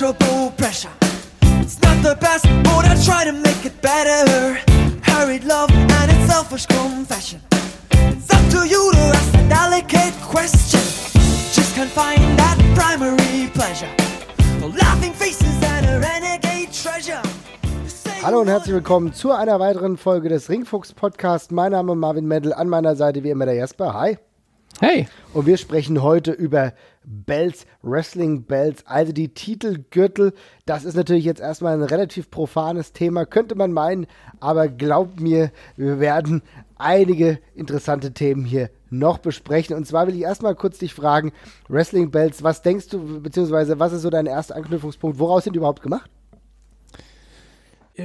pleasurable pressure. It's not the best, but I try to make it better. Hurried love and its selfish confession. It's up to you to ask the delicate question. Just can't find that primary pleasure. The laughing faces and a renegade treasure. Hallo und herzlich willkommen zu einer weiteren Folge des Ringfuchs Podcast. Mein Name ist Marvin Mendel, an meiner Seite wie immer der Jasper. Hi. Hey. Und wir sprechen heute über Bells, Wrestling Bells, also die Titelgürtel. Das ist natürlich jetzt erstmal ein relativ profanes Thema, könnte man meinen, aber glaubt mir, wir werden einige interessante Themen hier noch besprechen. Und zwar will ich erstmal kurz dich fragen, Wrestling Bells, was denkst du, beziehungsweise was ist so dein erster Anknüpfungspunkt? Woraus sind die überhaupt gemacht?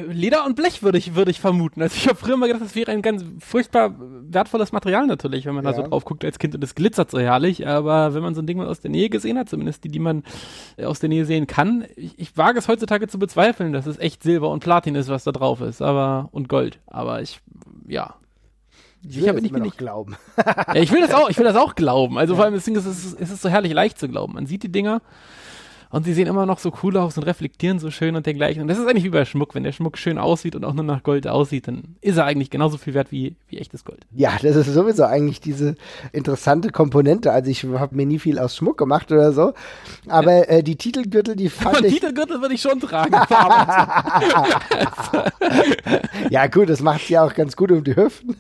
Leder und Blech würde ich, würde ich vermuten. Also ich habe früher mal gedacht, das wäre ein ganz furchtbar wertvolles Material natürlich, wenn man ja. da so drauf guckt als Kind und es glitzert so herrlich. Aber wenn man so ein Ding mal aus der Nähe gesehen hat, zumindest die, die man äh, aus der Nähe sehen kann, ich, ich wage es heutzutage zu bezweifeln, dass es echt Silber und Platin ist, was da drauf ist, aber und Gold. Aber ich, ja, ich will das nicht glauben. ja, ich will das auch, ich will das auch glauben. Also ja. vor allem das Ding ist, es ist, es ist so herrlich leicht zu glauben. Man sieht die Dinger und sie sehen immer noch so cool aus und reflektieren so schön und dergleichen. Und das ist eigentlich wie bei Schmuck. Wenn der Schmuck schön aussieht und auch nur nach Gold aussieht, dann ist er eigentlich genauso viel wert wie, wie echtes Gold. Ja, das ist sowieso eigentlich diese interessante Komponente. Also ich habe mir nie viel aus Schmuck gemacht oder so. Aber ja. äh, die Titelgürtel, die fand ich... Titelgürtel würde ich schon tragen. ja gut, das macht sie auch ganz gut um die Hüften.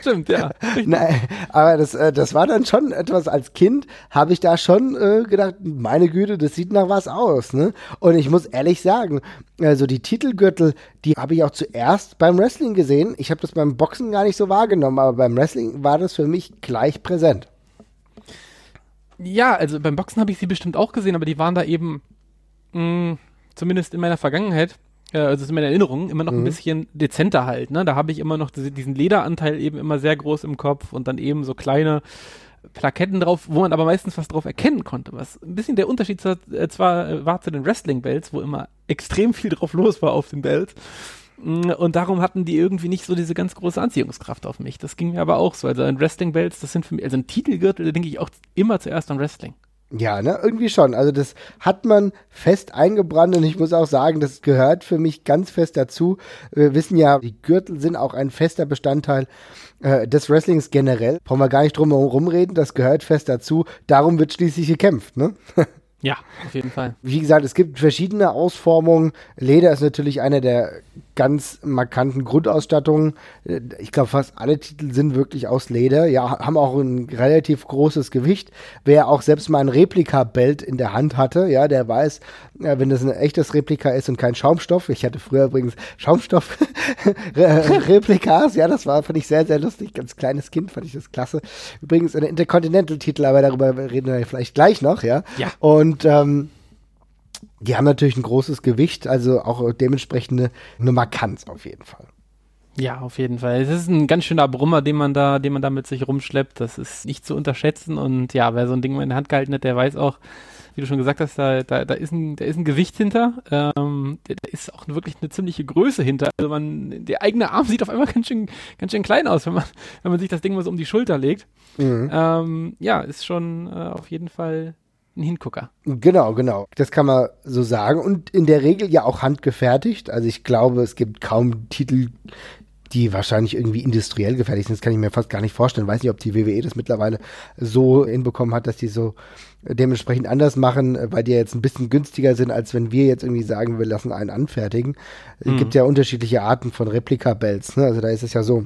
Stimmt, ja. Nein, aber das, äh, das war dann schon etwas als Kind, habe ich da schon äh, gedacht, meine Güte, Güte, das sieht nach was aus, ne? Und ich muss ehrlich sagen, also die Titelgürtel, die habe ich auch zuerst beim Wrestling gesehen. Ich habe das beim Boxen gar nicht so wahrgenommen, aber beim Wrestling war das für mich gleich präsent. Ja, also beim Boxen habe ich sie bestimmt auch gesehen, aber die waren da eben, mh, mm, zumindest in meiner Vergangenheit, äh, also in meiner Erinnerung, immer noch mhm. ein bisschen dezenter halt. Ne? Da habe ich immer noch diesen Lederanteil eben immer sehr groß im Kopf und dann eben so kleine Plaketten drauf, wo man aber meistens was drauf erkennen konnte. Was ein bisschen der Unterschied zwar, äh, zwar äh, war zu den Wrestling-Bells, wo immer extrem viel drauf los war auf den Bells. Mm, und darum hatten die irgendwie nicht so diese ganz große Anziehungskraft auf mich. Das ging mir aber auch so. Also ein Wrestling-Bells, das sind für mich, also ein Titelgürtel, da denke ich auch immer zuerst an Wrestling. Ja, ne, irgendwie schon. Also das hat man fest eingebrannt und ich muss auch sagen, das gehört für mich ganz fest dazu. Wir wissen ja, die Gürtel sind auch ein fester Bestandteil äh, des Wrestlings generell. Brauchen wir gar nicht drum herum reden, das gehört fest dazu. Darum wird schließlich gekämpft, ne? Ja, auf jeden Fall. Wie gesagt, es gibt verschiedene Ausformungen. Leder ist natürlich eine der ganz markanten Grundausstattungen. Ich glaube, fast alle Titel sind wirklich aus Leder. Ja, haben auch ein relativ großes Gewicht. Wer auch selbst mal ein Replika-Belt in der Hand hatte, ja, der weiß, ja, wenn das ein echtes Replika ist und kein Schaumstoff. Ich hatte früher übrigens Schaumstoff-Replikas. ja, das war, fand ich sehr, sehr lustig. Ganz kleines Kind fand ich das klasse. Übrigens ein Intercontinental-Titel, aber darüber reden wir vielleicht gleich noch, ja. Ja. Und ähm, die haben natürlich ein großes Gewicht, also auch dementsprechend eine, eine Markanz auf jeden Fall. Ja, auf jeden Fall. Es ist ein ganz schöner Brummer, den man da, den man da mit sich rumschleppt. Das ist nicht zu unterschätzen. Und ja, wer so ein Ding mal in der Hand gehalten hat, der weiß auch, wie du schon gesagt hast, da, da, da, ist, ein, da ist ein Gewicht hinter. Ähm, da ist auch wirklich eine ziemliche Größe hinter. Also man, der eigene Arm sieht auf einmal ganz schön, ganz schön klein aus, wenn man, wenn man sich das Ding mal so um die Schulter legt. Mhm. Ähm, ja, ist schon äh, auf jeden Fall ein Hingucker. Genau, genau. Das kann man so sagen. Und in der Regel ja auch handgefertigt. Also ich glaube, es gibt kaum Titel, die wahrscheinlich irgendwie industriell gefertigt sind. Das kann ich mir fast gar nicht vorstellen. Weiß nicht, ob die WWE das mittlerweile so hinbekommen hat, dass die so dementsprechend anders machen, weil die ja jetzt ein bisschen günstiger sind, als wenn wir jetzt irgendwie sagen, wir lassen einen anfertigen. Es mhm. gibt ja unterschiedliche Arten von Replika-Bells. Ne? Also da ist es ja so,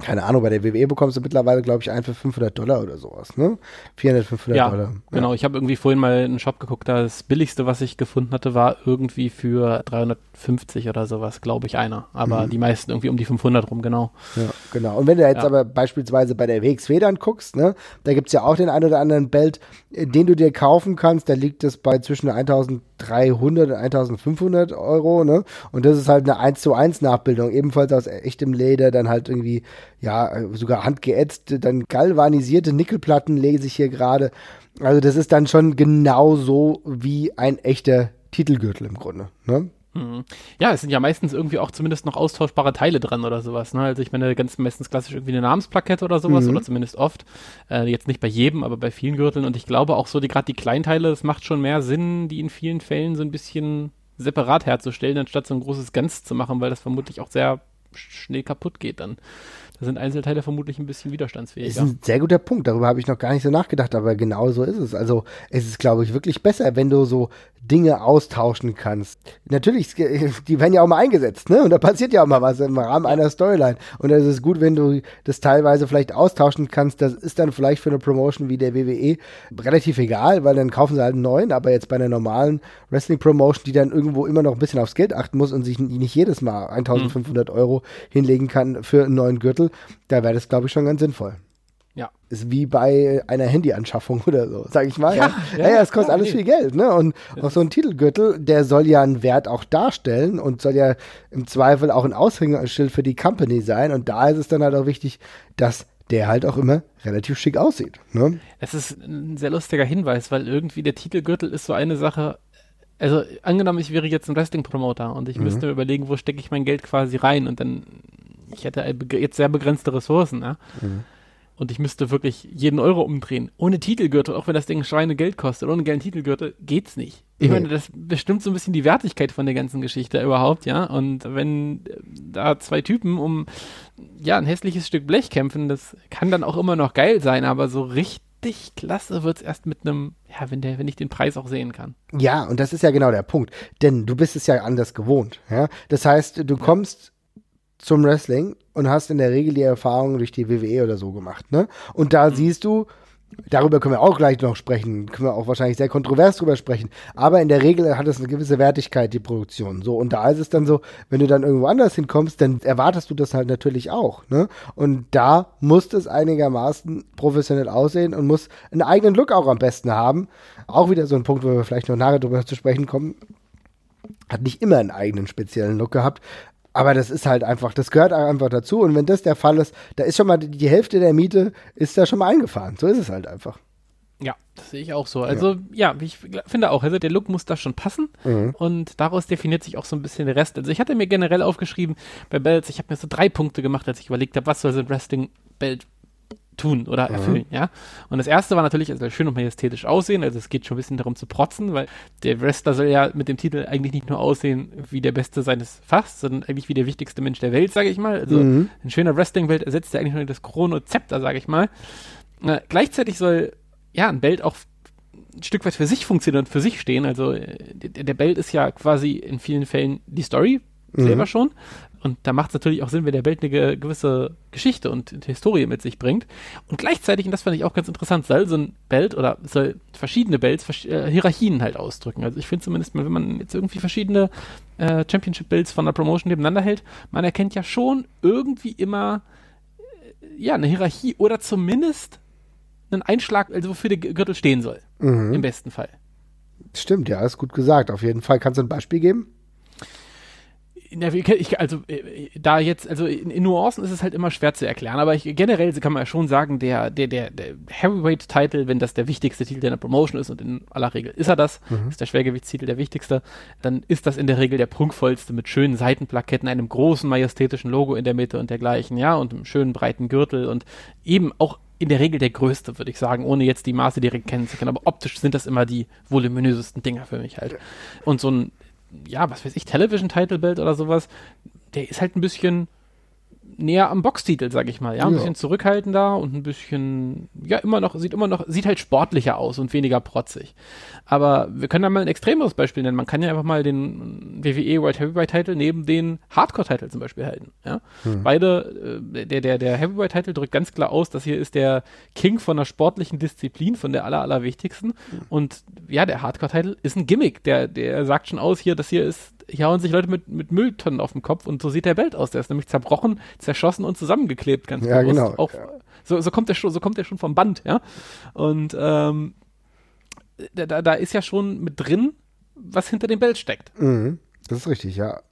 keine Ahnung, bei der WWE bekommst du mittlerweile, glaube ich, einen für 500 Dollar oder sowas, ne? 400, 500 ja, Dollar. Ja, genau. Ich habe irgendwie vorhin mal in einen Shop geguckt, das billigste, was ich gefunden hatte, war irgendwie für 350 oder sowas, glaube ich, einer. Aber mhm. die meisten irgendwie um die 500 rum, genau. Ja, genau. Und wenn du jetzt ja. aber beispielsweise bei der WXW dann guckst, ne? Da gibt's ja auch den einen oder anderen Belt, äh, den du dir kaufen kannst, da liegt es bei zwischen 1300 und 1500 Euro, ne? Und das ist halt eine 1 zu 1 Nachbildung, ebenfalls aus echtem Leder, dann halt irgendwie ja, sogar handgeätzte, dann galvanisierte Nickelplatten lese ich hier gerade. Also das ist dann schon genauso wie ein echter Titelgürtel im Grunde. Ne? Mhm. Ja, es sind ja meistens irgendwie auch zumindest noch austauschbare Teile dran oder sowas. Ne? Also ich meine, ganz meistens klassisch irgendwie eine Namensplakette oder sowas, mhm. oder zumindest oft. Äh, jetzt nicht bei jedem, aber bei vielen Gürteln. Und ich glaube auch so, die gerade die Kleinteile, es macht schon mehr Sinn, die in vielen Fällen so ein bisschen separat herzustellen, anstatt so ein großes Ganz zu machen, weil das vermutlich auch sehr schnell kaputt geht dann. Da sind Einzelteile vermutlich ein bisschen widerstandsfähiger. Das ist ein sehr guter Punkt. Darüber habe ich noch gar nicht so nachgedacht, aber genau so ist es. Also es ist, glaube ich, wirklich besser, wenn du so Dinge austauschen kannst. Natürlich, die werden ja auch mal eingesetzt, ne? Und da passiert ja auch mal was im Rahmen einer Storyline. Und es ist gut, wenn du das teilweise vielleicht austauschen kannst. Das ist dann vielleicht für eine Promotion wie der WWE relativ egal, weil dann kaufen sie halt einen neuen. Aber jetzt bei einer normalen Wrestling-Promotion, die dann irgendwo immer noch ein bisschen aufs Geld achten muss und sich nicht jedes Mal 1500 mhm. Euro hinlegen kann für einen neuen Gürtel, da wäre das, glaube ich, schon ganz sinnvoll. Ja. Ist wie bei einer Handyanschaffung oder so, sag ich mal. Ja, ja, ja, es kostet ja, alles nee. viel Geld, ne? Und auch so ein Titelgürtel, der soll ja einen Wert auch darstellen und soll ja im Zweifel auch ein Aushängeschild für die Company sein. Und da ist es dann halt auch wichtig, dass der halt auch immer relativ schick aussieht. Ne? Es ist ein sehr lustiger Hinweis, weil irgendwie der Titelgürtel ist so eine Sache, also angenommen, ich wäre jetzt ein Wrestling-Promoter und ich mhm. müsste überlegen, wo stecke ich mein Geld quasi rein und dann, ich hätte jetzt sehr begrenzte Ressourcen, ja? Mhm und ich müsste wirklich jeden Euro umdrehen. Ohne Titelgürtel, auch wenn das Ding Schweine Geld kostet, ohne geilen Titelgürtel geht's nicht. Ich meine, das bestimmt so ein bisschen die Wertigkeit von der ganzen Geschichte überhaupt, ja. Und wenn da zwei Typen um ja ein hässliches Stück Blech kämpfen, das kann dann auch immer noch geil sein, aber so richtig klasse wird's erst mit einem, ja, wenn der, wenn ich den Preis auch sehen kann. Ja, und das ist ja genau der Punkt. Denn du bist es ja anders gewohnt, ja. Das heißt, du kommst zum Wrestling und hast in der Regel die Erfahrung durch die WWE oder so gemacht, ne? Und da mhm. siehst du, darüber können wir auch gleich noch sprechen, können wir auch wahrscheinlich sehr kontrovers drüber sprechen, aber in der Regel hat es eine gewisse Wertigkeit, die Produktion, so. Und da ist es dann so, wenn du dann irgendwo anders hinkommst, dann erwartest du das halt natürlich auch, ne? Und da muss es einigermaßen professionell aussehen und muss einen eigenen Look auch am besten haben. Auch wieder so ein Punkt, wo wir vielleicht noch nachher drüber zu sprechen kommen hat nicht immer einen eigenen speziellen Look gehabt, aber das ist halt einfach, das gehört einfach dazu. Und wenn das der Fall ist, da ist schon mal die Hälfte der Miete ist da schon mal eingefahren. So ist es halt einfach. Ja, das sehe ich auch so. Also ja, ja ich finde auch, also der Look muss da schon passen mhm. und daraus definiert sich auch so ein bisschen der Rest. Also ich hatte mir generell aufgeschrieben bei Belts, ich habe mir so drei Punkte gemacht, als ich überlegt habe, was soll so ein Wrestling-Belt tun oder mhm. erfüllen, mhm. ja. Und das erste war natürlich, also schön und majestätisch aussehen, also es geht schon ein bisschen darum zu protzen, weil der Wrestler soll ja mit dem Titel eigentlich nicht nur aussehen wie der Beste seines Fachs, sondern eigentlich wie der wichtigste Mensch der Welt, sage ich mal. Also mhm. ein schöner Wrestling-Welt ersetzt ja eigentlich nur das Chrono-Zepter, sage ich mal. Äh, gleichzeitig soll ja ein Belt auch ein Stück weit für sich funktionieren und für sich stehen. Also äh, der, der Belt ist ja quasi in vielen Fällen die Story, selber mhm. schon. Und da macht es natürlich auch Sinn, wenn der Belt eine gewisse Geschichte und Historie mit sich bringt. Und gleichzeitig, und das fand ich auch ganz interessant, soll so ein Belt oder soll verschiedene Belts äh, Hierarchien halt ausdrücken. Also ich finde zumindest, wenn man jetzt irgendwie verschiedene äh, Championship-Belts von der Promotion nebeneinander hält, man erkennt ja schon irgendwie immer äh, ja, eine Hierarchie oder zumindest einen Einschlag, also wofür der Gürtel stehen soll. Mhm. Im besten Fall. Stimmt, ja, ist gut gesagt. Auf jeden Fall. Kannst du ein Beispiel geben? Ich, also äh, da jetzt, also in, in, Nuancen ist es halt immer schwer zu erklären, aber ich, generell kann man ja schon sagen, der, der, der, der Heavyweight-Title, wenn das der wichtigste Titel der Promotion ist, und in aller Regel ist er das, mhm. ist der Schwergewichtstitel der wichtigste, dann ist das in der Regel der prunkvollste mit schönen Seitenplaketten, einem großen majestätischen Logo in der Mitte und dergleichen, ja, und einem schönen breiten Gürtel und eben auch in der Regel der größte, würde ich sagen, ohne jetzt die Maße direkt kennen zu können. Aber optisch sind das immer die voluminösesten Dinger für mich halt. Und so ein ja, was weiß ich, Television Title Belt oder sowas, der ist halt ein bisschen näher am Boxtitel, sag ich mal, ja, ein ja. bisschen zurückhaltender und ein bisschen, ja, immer noch, sieht immer noch, sieht halt sportlicher aus und weniger protzig. Aber wir können da mal ein extremeres Beispiel nennen. Man kann ja einfach mal den WWE World Heavyweight Title neben den Hardcore Title zum Beispiel halten, ja. Hm. Beide, äh, der, der, der Heavyweight Title drückt ganz klar aus, das hier ist der King von der sportlichen Disziplin, von der aller, allerwichtigsten. Hm. Und ja, der Hardcore Title ist ein Gimmick, der, der sagt schon aus hier, das hier ist hier hauen sich Leute mit, mit Mülltonnen auf den Kopf und so sieht der Belt aus. Der ist nämlich zerbrochen, zerschossen und zusammengeklebt, ganz ja, bewusst. Genau. Auch, so, so kommt der schon, so kommt der schon vom Band, ja. Und ähm, da, da ist ja schon mit drin, was hinter dem Belt steckt. Mhm. Das ist richtig, ja.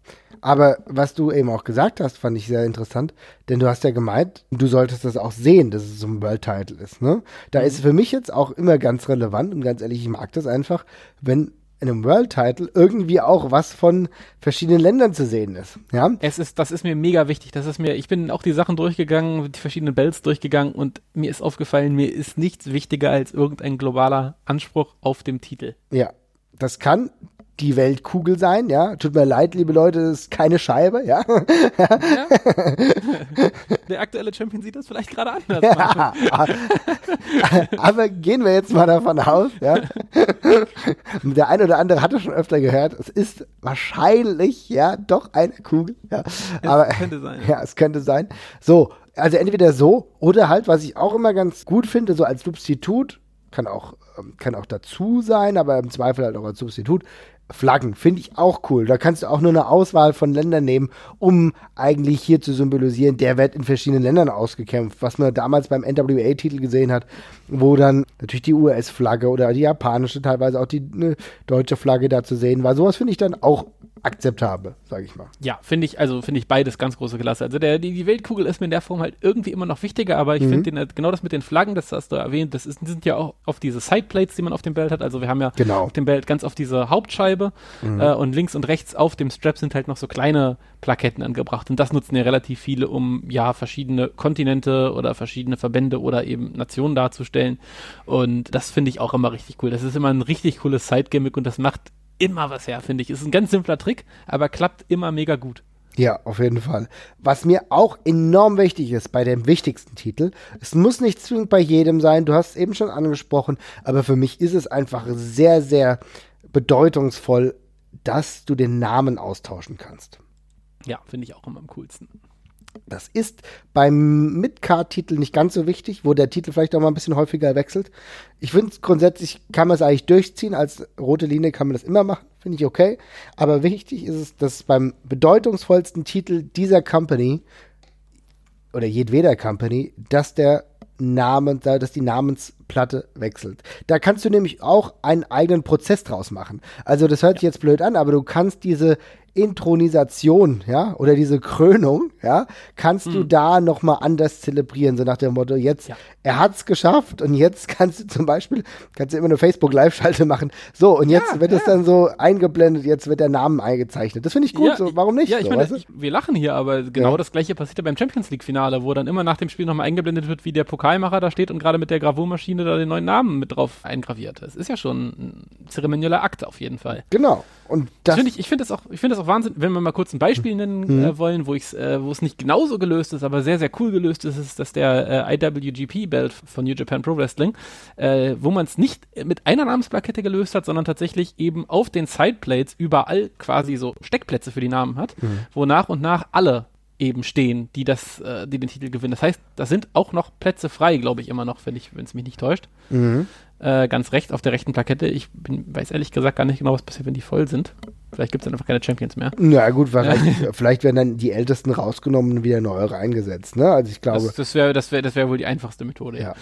Aber was du eben auch gesagt hast, fand ich sehr interessant, denn du hast ja gemeint, du solltest das auch sehen, dass es so ein World Title ist, ne? Da mhm. ist für mich jetzt auch immer ganz relevant und ganz ehrlich, ich mag das einfach, wenn einem World Title irgendwie auch was von verschiedenen Ländern zu sehen ist. Ja. Es ist, das ist mir mega wichtig. Das ist mir, ich bin auch die Sachen durchgegangen, die verschiedenen Bells durchgegangen und mir ist aufgefallen, mir ist nichts wichtiger als irgendein globaler Anspruch auf dem Titel. Ja. Das kann die Weltkugel sein, ja. Tut mir leid, liebe Leute, das ist keine Scheibe, ja. Ja. Der aktuelle Champion sieht das vielleicht gerade anders. Ja, aber gehen wir jetzt mal davon aus, ja. Der eine oder andere hatte schon öfter gehört, es ist wahrscheinlich, ja, doch eine Kugel, ja. Aber, es könnte sein. Ja, es könnte sein. So, also entweder so oder halt, was ich auch immer ganz gut finde, so als Substitut, kann auch, ähm, kann auch dazu sein, aber im Zweifel halt auch als Substitut, Flaggen, finde ich auch cool. Da kannst du auch nur eine Auswahl von Ländern nehmen, um eigentlich hier zu symbolisieren, der wird in verschiedenen Ländern ausgekämpft, was man damals beim NWA-Titel gesehen hat, wo dann natürlich die US-Flagge oder die japanische, teilweise auch die ne, deutsche Flagge da zu sehen war. Sowas finde ich dann auch akzeptabel, sage ich mal. Ja, finde ich, also finde ich beides ganz große Klasse. Also der, die, die Weltkugel ist mir in der Form halt irgendwie immer noch wichtiger, aber ich mhm. finde genau das mit den Flaggen, das hast du erwähnt, das ist, sind ja auch auf diese Sideplates, die man auf dem Belt hat. Also wir haben ja genau. auf dem Belt ganz auf diese Hauptscheibe mhm. äh, und links und rechts auf dem Strap sind halt noch so kleine Plaketten angebracht. Und das nutzen ja relativ viele, um ja verschiedene Kontinente oder verschiedene Verbände oder eben Nationen darzustellen. Und das finde ich auch immer richtig cool. Das ist immer ein richtig cooles Side-Gimmick und das macht immer was her, finde ich. Ist ein ganz simpler Trick, aber klappt immer mega gut. Ja, auf jeden Fall. Was mir auch enorm wichtig ist bei dem wichtigsten Titel, es muss nicht zwingend bei jedem sein, du hast es eben schon angesprochen, aber für mich ist es einfach sehr, sehr bedeutungsvoll, dass du den Namen austauschen kannst. Ja, finde ich auch immer am coolsten. Das ist beim Midcard-Titel nicht ganz so wichtig, wo der Titel vielleicht auch mal ein bisschen häufiger wechselt. Ich finde grundsätzlich kann man es eigentlich durchziehen. Als rote Linie kann man das immer machen, finde ich okay. Aber wichtig ist es, dass beim bedeutungsvollsten Titel dieser Company oder jedweder Company, dass der Namen, dass die Namensplatte wechselt. Da kannst du nämlich auch einen eigenen Prozess draus machen. Also das hört sich jetzt blöd an, aber du kannst diese Intronisation, ja, oder diese Krönung, ja, kannst hm. du da nochmal anders zelebrieren, so nach dem Motto, jetzt, ja. er hat's geschafft und jetzt kannst du zum Beispiel, kannst du immer eine Facebook-Live-Schalte machen, so, und jetzt ja, wird ja. es dann so eingeblendet, jetzt wird der Name eingezeichnet. Das finde ich gut, so, warum nicht? Ja, ich so, meine, ich, wir lachen hier, aber genau das gleiche passiert ja beim Champions League-Finale, wo dann immer nach dem Spiel nochmal eingeblendet wird, wie der Pokalmacher da steht und gerade mit der Gravurmaschine da den neuen Namen mit drauf eingraviert. Das ist ja schon ein zeremonieller Akt auf jeden Fall. Genau. Und das, das finde ich, ich finde das auch, ich finde das auch Wahnsinn, wenn wir mal kurz ein Beispiel nennen mhm. äh, wollen, wo ich äh, wo es nicht genauso gelöst ist, aber sehr, sehr cool gelöst ist, ist, dass der äh, IWGP-Belt von New Japan Pro Wrestling, äh, wo man es nicht mit einer Namensplakette gelöst hat, sondern tatsächlich eben auf den Sideplates überall quasi so Steckplätze für die Namen hat, mhm. wo nach und nach alle eben stehen, die das, äh, die den Titel gewinnen. Das heißt, da sind auch noch Plätze frei, glaube ich immer noch, wenn ich, wenn es mich nicht täuscht. Mhm. Äh, ganz rechts auf der rechten Plakette. Ich bin, weiß ehrlich gesagt gar nicht genau, was passiert, wenn die voll sind. Vielleicht gibt es dann einfach keine Champions mehr. Ja gut, vielleicht, vielleicht werden dann die Ältesten rausgenommen und wieder neue reingesetzt. Ne? Also ich glaube. Das, das wäre das wär, das wär wohl die einfachste Methode. Ja.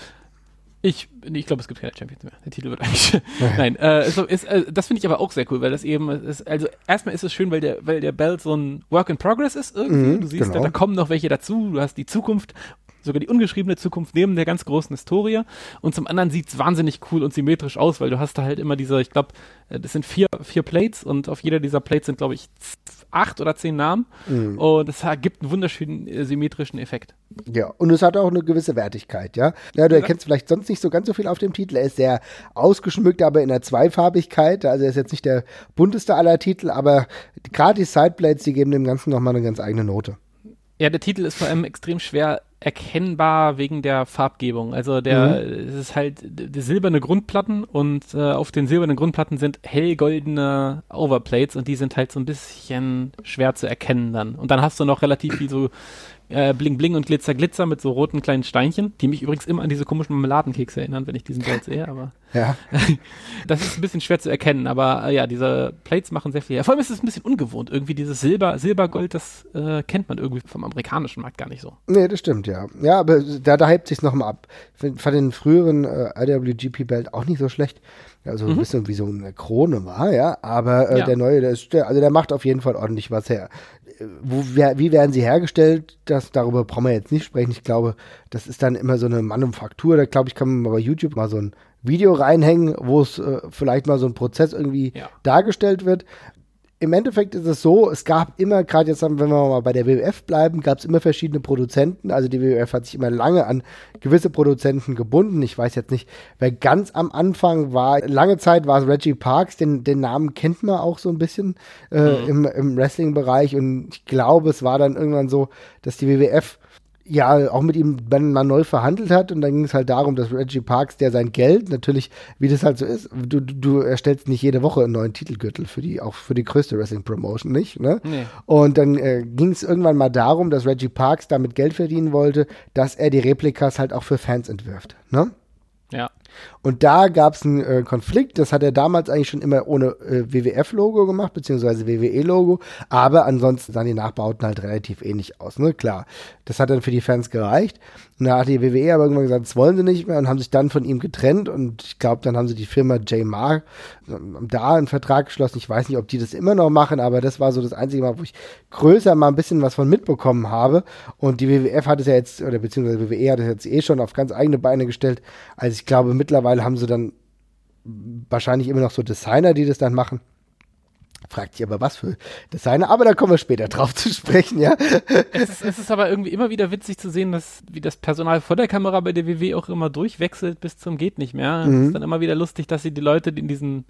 Ich, ich glaube, es gibt keine Champions mehr. Der Titel wird eigentlich. Nein, äh, ist, ist, äh, das finde ich aber auch sehr cool, weil das eben ist, also erstmal ist es schön, weil der, weil der Belt so ein Work in Progress ist irgendwie. Mhm, du siehst, genau. da, da kommen noch welche dazu, du hast die Zukunft sogar die ungeschriebene Zukunft neben der ganz großen Historie. Und zum anderen sieht es wahnsinnig cool und symmetrisch aus, weil du hast da halt immer diese, ich glaube, äh, das sind vier, vier Plates und auf jeder dieser Plates sind, glaube ich, acht oder zehn Namen. Mhm. Und es gibt einen wunderschönen äh, symmetrischen Effekt. Ja, und es hat auch eine gewisse Wertigkeit, ja. Ja, du erkennst vielleicht sonst nicht so ganz so viel auf dem Titel. Er ist sehr ausgeschmückt, aber in der Zweifarbigkeit. Also er ist jetzt nicht der bunteste aller Titel, aber gerade die Sideplates, die geben dem Ganzen nochmal eine ganz eigene Note. Ja, der Titel ist vor allem extrem schwer erkennbar wegen der Farbgebung. Also der mhm. es ist halt die silberne Grundplatten und äh, auf den silbernen Grundplatten sind hellgoldene Overplates und die sind halt so ein bisschen schwer zu erkennen dann. Und dann hast du noch relativ viel so äh, Bling Bling und Glitzer Glitzer mit so roten kleinen Steinchen, die mich übrigens immer an diese komischen Marmeladenkekse erinnern, wenn ich diesen Bild sehe, aber ja. das ist ein bisschen schwer zu erkennen, aber äh, ja, diese Plates machen sehr viel. Ja, vor allem ist es ein bisschen ungewohnt, irgendwie dieses Silber, Silbergold, das äh, kennt man irgendwie vom amerikanischen Markt gar nicht so. Nee, das stimmt, ja. Ja, aber da, da hypt sich's nochmal ab. Ich fand den früheren äh, IWGP-Belt auch nicht so schlecht also mhm. ein bisschen wie so eine Krone war, ja. Aber äh, ja. der neue, der ist, der, also der macht auf jeden Fall ordentlich was her wo, wie werden sie hergestellt? Das, darüber brauchen wir jetzt nicht sprechen. Ich glaube, das ist dann immer so eine Manufaktur. Da glaube ich, kann man bei YouTube mal so ein Video reinhängen, wo es äh, vielleicht mal so ein Prozess irgendwie Ja. dargestellt wird. Im Endeffekt ist es so, es gab immer, gerade jetzt, haben- wenn wir mal bei der WWF bleiben, gab es immer verschiedene Produzenten. Also die WWF hat sich immer lange an gewisse Produzenten gebunden. Ich weiß jetzt nicht, wer ganz am Anfang war. Lange Zeit war es Reggie Parks, den, den Namen kennt man auch so ein bisschen äh, im, im Wrestling-Bereich. Und ich glaube, es war dann irgendwann so, dass die WWF ja auch mit ihm dann mal neu verhandelt hat und dann ging es halt darum, dass Reggie Parks, der sein Geld natürlich, wie das halt so ist, du, du, du erstellst nicht jede Woche einen neuen Titelgürtel für die, auch für die größte Wrestling Promotion nicht, ne? Nee. Und dann äh, ging es irgendwann mal darum, dass Reggie Parks damit Geld verdienen wollte, dass er die Replikas halt auch für Fans entwirft, ne? Ja. Und da gab es einen äh, Konflikt, das hat er damals eigentlich schon immer ohne äh, WWF-Logo gemacht, beziehungsweise WWE-Logo, aber ansonsten sahen die Nachbauten halt relativ ähnlich aus, ne? Klar, das hat dann für die Fans gereicht. Und da hat die WWE aber irgendwann gesagt, das wollen sie nicht mehr und haben sich dann von ihm getrennt und ich glaube, dann haben sie die Firma J. Mar ähm, da einen Vertrag geschlossen. Ich weiß nicht, ob die das immer noch machen, aber das war so das einzige Mal, wo ich größer mal ein bisschen was von mitbekommen habe. Und die WWF hat es ja jetzt, oder beziehungsweise WWE hat es jetzt eh schon auf ganz eigene Beine gestellt. Also ich glaube, mittlerweile haben sie dann wahrscheinlich immer noch so Designer, die das dann machen. Fragt sich aber was für Designer, aber da kommen wir später drauf zu sprechen, ja. Es ist, es ist aber irgendwie immer wieder witzig zu sehen, dass wie das Personal vor der Kamera bei der WW auch immer durchwechselt bis zum geht nicht mehr. Es ist dann immer wieder lustig, dass sie die Leute die in diesen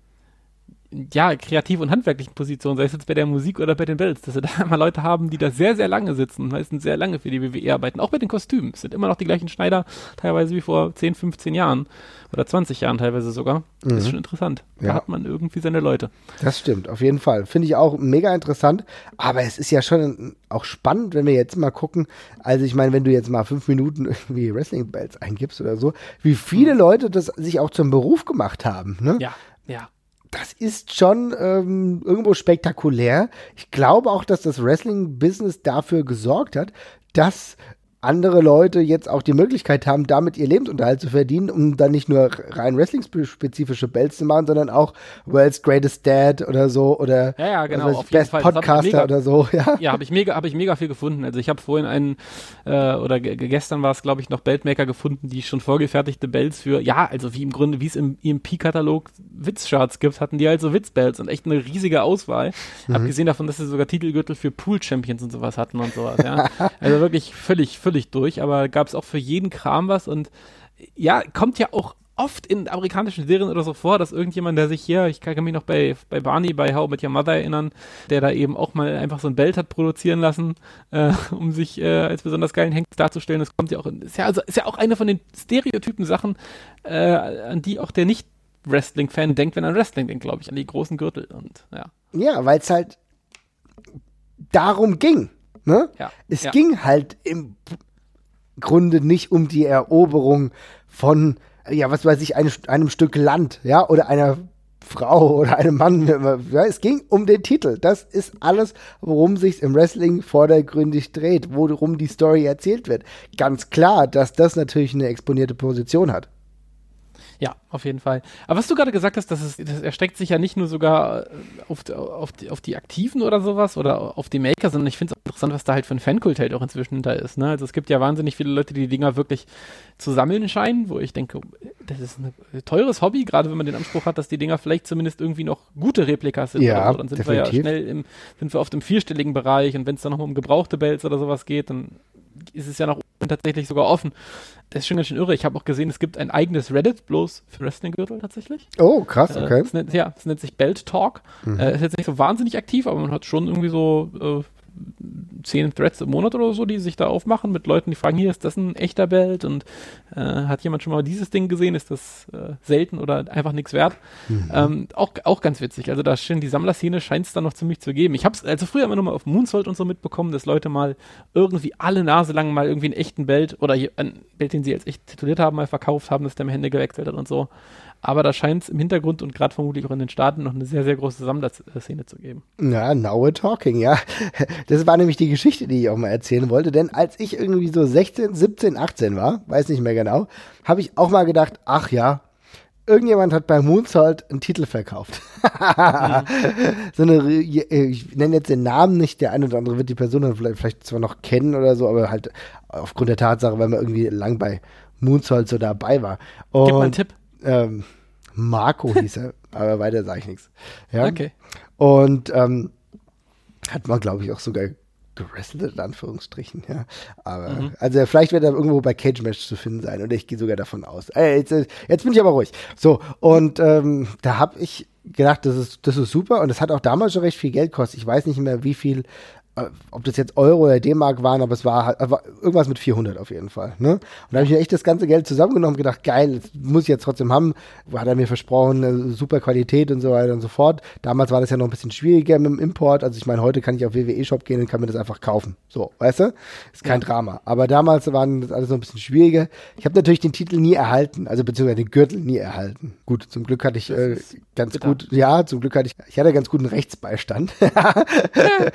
ja, kreativ und handwerklichen Positionen, sei es jetzt bei der Musik oder bei den Bells, dass sie da immer Leute haben, die da sehr, sehr lange sitzen, meistens sehr lange für die WWE arbeiten. Auch bei den Kostümen. Es sind immer noch die gleichen Schneider, teilweise wie vor 10, 15 Jahren oder 20 Jahren teilweise sogar. Das ist schon interessant. Da Ja. hat man irgendwie seine Leute. Das stimmt, auf jeden Fall. Finde ich auch mega interessant. Aber es ist ja schon auch spannend, wenn wir jetzt mal gucken. Also ich meine, wenn du jetzt mal fünf Minuten irgendwie Wrestling Bells eingibst oder so, wie viele Leute das sich auch zum Beruf gemacht haben. Ne? Ja, ja. Das ist schon ähm, irgendwo spektakulär. Ich glaube auch, dass das Wrestling-Business dafür gesorgt hat, dass andere Leute jetzt auch die Möglichkeit haben, damit ihr Lebensunterhalt zu verdienen, um dann nicht nur rein Wrestling-spezifische Bells zu machen, sondern auch World's Greatest Dad oder so oder Ja, ja, genau, jeden Best Fall. Podcaster mega- oder so, ja. Ja, habe ich mega, habe ich mega viel gefunden. Also ich habe vorhin einen äh, oder ge- gestern war es, glaube ich, noch Beltmaker gefunden, die schon vorgefertigte Bells für, ja, also wie im Grunde, wie es im EMP-Katalog Witzcharts gibt, hatten die halt so Witzbells und echt eine riesige Auswahl. Abgesehen davon, dass sie sogar Titelgürtel für Pool-Champions und sowas hatten und sowas, ja. Also wirklich völlig, völlig durch, aber gab es auch für jeden Kram was und ja, kommt ja auch oft in amerikanischen Serien oder so vor, dass irgendjemand, der sich hier, ich kann mich noch bei, bei Barney, bei How Met Your Mother erinnern, der da eben auch mal einfach so ein Belt hat produzieren lassen, äh, um sich äh, als besonders geilen Hengst darzustellen. Das kommt ja auch, in, ist ja, also, ist ja auch eine von den Stereotypen Sachen, äh, an die auch der Nicht-Wrestling-Fan denkt, wenn er an Wrestling denkt, glaube ich, an die großen Gürtel und ja. Ja, weil es halt darum ging. Ne? Ja, Es ja. ging halt im Grunde nicht um die Eroberung von, ja, was weiß ich, einem, einem Stück Land, ja, oder einer Frau oder einem Mann. Ja, es ging um den Titel. Das ist alles, worum sich im Wrestling vordergründig dreht, worum die Story erzählt wird. Ganz klar, dass das natürlich eine exponierte Position hat. Ja, auf jeden Fall. Aber was du gerade gesagt hast, dass es, das erstreckt sich ja nicht nur sogar äh, auf, die- auf, die, auf die Aktiven oder sowas oder auf die Maker, sondern ich finde es auch interessant, was da halt für ein Fankult halt auch inzwischen da ist. Ne? Also es gibt ja wahnsinnig viele Leute, die die Dinger wirklich zu sammeln scheinen, wo ich denke, das ist ein teures Hobby, gerade wenn man den Anspruch hat, dass die Dinger vielleicht zumindest irgendwie noch gute Replikas sind. Ja, so. Dann sind wir ja definitiv. schnell im, sind wir oft im vierstelligen Bereich und wenn es dann nochmal um gebrauchte Bells oder sowas geht, dann ist es ja oben tatsächlich sogar offen. Das ist schon ganz schön irre. Ich habe auch gesehen, es gibt ein eigenes Reddit bloß für Wrestling-Gürtel tatsächlich. Oh, krass, Äh, okay. es nennt, ja, es nennt sich Belt Talk. Äh, ist jetzt nicht so wahnsinnig aktiv, aber man hat schon irgendwie so äh, zehn Threads im Monat oder so, die sich da aufmachen mit Leuten, die fragen, hier, ist das ein echter Belt? Und äh, hat jemand schon mal dieses Ding gesehen? Ist das äh, selten oder einfach nichts wert? Ähm, auch, auch ganz witzig. Also da schon die Sammlerszene scheint es da noch ziemlich zu geben. Ich habe es also früher immer nur mal auf Moonsault und so mitbekommen, dass Leute mal irgendwie alle Nase lang mal irgendwie einen echten Belt oder einen Belt, den sie als echt tituliert haben, mal verkauft haben, dass der im Hände gewechselt hat und so. Aber da scheint es im Hintergrund und gerade vermutlich auch in den Staaten noch eine sehr, sehr große Sammlerszene zu geben. Ja, now we're talking, ja. Das war nämlich die Geschichte, die ich auch mal erzählen wollte. Denn als ich irgendwie so 16, 17, 18 war, weiß nicht mehr genau, habe ich auch mal gedacht, ach ja, irgendjemand hat bei Moonsault einen Titel verkauft. so eine, ich nenne jetzt den Namen nicht, der eine oder andere wird die Person dann vielleicht, vielleicht zwar noch kennen oder so, aber halt aufgrund der Tatsache, weil man irgendwie lang bei Moonsault so dabei war. Gib mal einen Und- Tipp. Ähm, Marco hieß er, aber weiter sage ich nichts. Ja? Okay. Und ähm, hat man, glaube ich, auch sogar gewrestelt, in Anführungsstrichen, ja. Aber, Mhm. also vielleicht wird er irgendwo bei Cage Match zu finden sein und ich gehe sogar davon aus. Äh, jetzt, äh, jetzt bin ich aber ruhig. So, und ähm, da habe ich gedacht, das ist, das ist super und es hat auch damals schon recht viel Geld gekostet. Ich weiß nicht mehr, wie viel, ob das jetzt Euro oder D-Mark waren, aber es war, halt- war irgendwas mit 400 auf jeden Fall. Ne? Und da habe ich mir echt das ganze Geld zusammengenommen und gedacht, geil, das muss ich jetzt trotzdem haben. Hat er mir versprochen, äh, super Qualität und so weiter und so fort. Damals war das ja noch ein bisschen schwieriger mit dem Import. Also ich meine, heute kann ich auf WWE-Shop gehen und kann mir das einfach kaufen. So, weißt du? Ist kein Drama. Aber damals waren das alles noch ein bisschen schwieriger. Ich habe natürlich den Titel nie erhalten, also beziehungsweise den Gürtel nie erhalten. Gut, zum Glück hatte ich äh, ganz bitter. gut, ja, zum Glück hatte ich, ich hatte ganz guten Rechtsbeistand.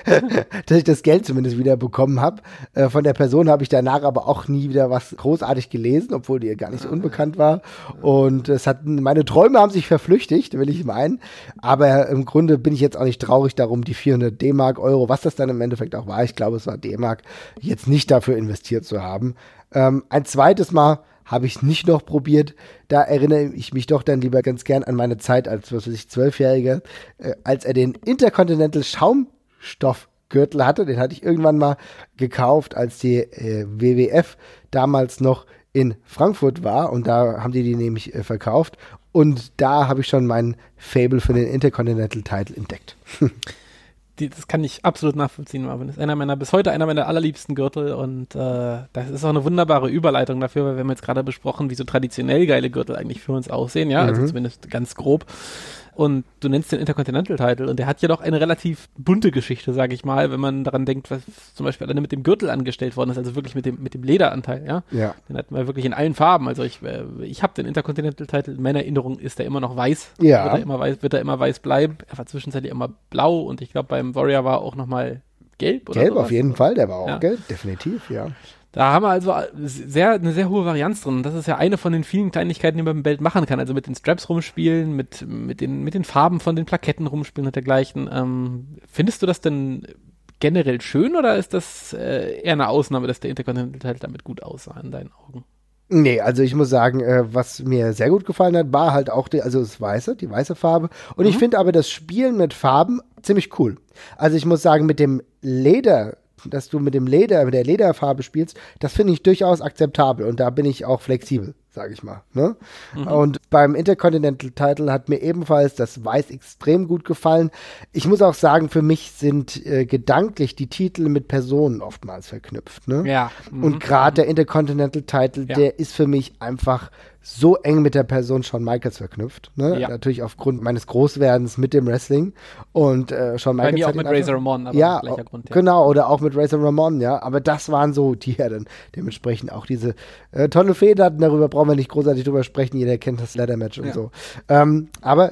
dass ich das Geld zumindest wieder bekommen habe. Äh, von der Person habe ich danach aber auch nie wieder was großartig gelesen, obwohl die gar nicht so unbekannt war. Und es hat, meine Träume haben sich verflüchtigt, will ich meinen. Aber im Grunde bin ich jetzt auch nicht traurig darum, die 400 D-Mark, Euro, was das dann im Endeffekt auch war, ich glaube, es war D-Mark, jetzt nicht dafür investiert zu haben. Ähm, ein zweites Mal habe ich nicht noch probiert. Da erinnere ich mich doch dann lieber ganz gern an meine Zeit als, was weiß ich, Zwölfjähriger, äh, als er den Intercontinental Schaumstoffgürtel hatte. Den hatte ich irgendwann mal gekauft, als die äh, WWF damals noch in Frankfurt war. Und da haben die die nämlich äh, verkauft. Und da habe ich schon meinen Fable für den Intercontinental Title entdeckt. Die, das kann ich absolut nachvollziehen, Marvin. Das ist einer meiner, bis heute einer meiner allerliebsten Gürtel und äh, das ist auch eine wunderbare Überleitung dafür, weil wir haben jetzt gerade besprochen, wie so traditionell geile Gürtel eigentlich für uns aussehen, ja, also zumindest ganz grob. Und du nennst den Intercontinental Title und der hat ja doch eine relativ bunte Geschichte, sage ich mal, wenn man daran denkt, was zum Beispiel alleine mit dem Gürtel angestellt worden ist, also wirklich mit dem, mit dem Lederanteil, ja. Ja. Den hatten wir wirklich in allen Farben. Also ich, äh, ich habe den Intercontinental Title, in meiner Erinnerung ist er immer noch weiß. Ja. Wird er immer weiß, wird er immer weiß bleiben. Er war zwischenzeitlich immer blau und ich glaube beim Warrior war auch nochmal gelb oder Gelb sowas. auf jeden Fall, der war auch Ja. gelb, definitiv, ja. Da haben wir also sehr, eine sehr hohe Varianz drin. Das ist ja eine von den vielen Kleinigkeiten, die man im Belt machen kann. Also mit den Straps rumspielen, mit, mit, den, mit den Farben von den Plaketten rumspielen und dergleichen. Ähm, findest du das denn generell schön oder ist das äh, eher eine Ausnahme, dass der Intercontinental damit gut aussah in deinen Augen? Nee, also ich muss sagen, äh, was mir sehr gut gefallen hat, war halt auch die, also das Weiße, die weiße Farbe. Und ich finde aber das Spielen mit Farben ziemlich cool. Also ich muss sagen, mit dem Leder, dass du mit dem Leder, mit der Lederfarbe spielst, das finde ich durchaus akzeptabel und da bin ich auch flexibel, sage ich mal. Ne? Und beim Intercontinental Title hat mir ebenfalls das Weiß extrem gut gefallen. Ich muss auch sagen, für mich sind äh, gedanklich die Titel mit Personen oftmals verknüpft. Ne? Ja. Und gerade der Intercontinental Title, Ja. der ist für mich einfach so eng mit der Person Shawn Michaels verknüpft. Ne? Ja. Natürlich aufgrund meines Großwerdens mit dem Wrestling. Und äh, Shawn Bei Michaels. mir auch hat mit Razor Ramon, aber ja, gleicher Grund. Ja. genau, oder auch mit Razor Ramon, ja. Aber das waren so die ja dann dementsprechend auch diese äh, tolle Fehde hatten. Darüber brauchen wir nicht großartig drüber sprechen. Jeder kennt das Ladder Match und Ja. so. Ähm, aber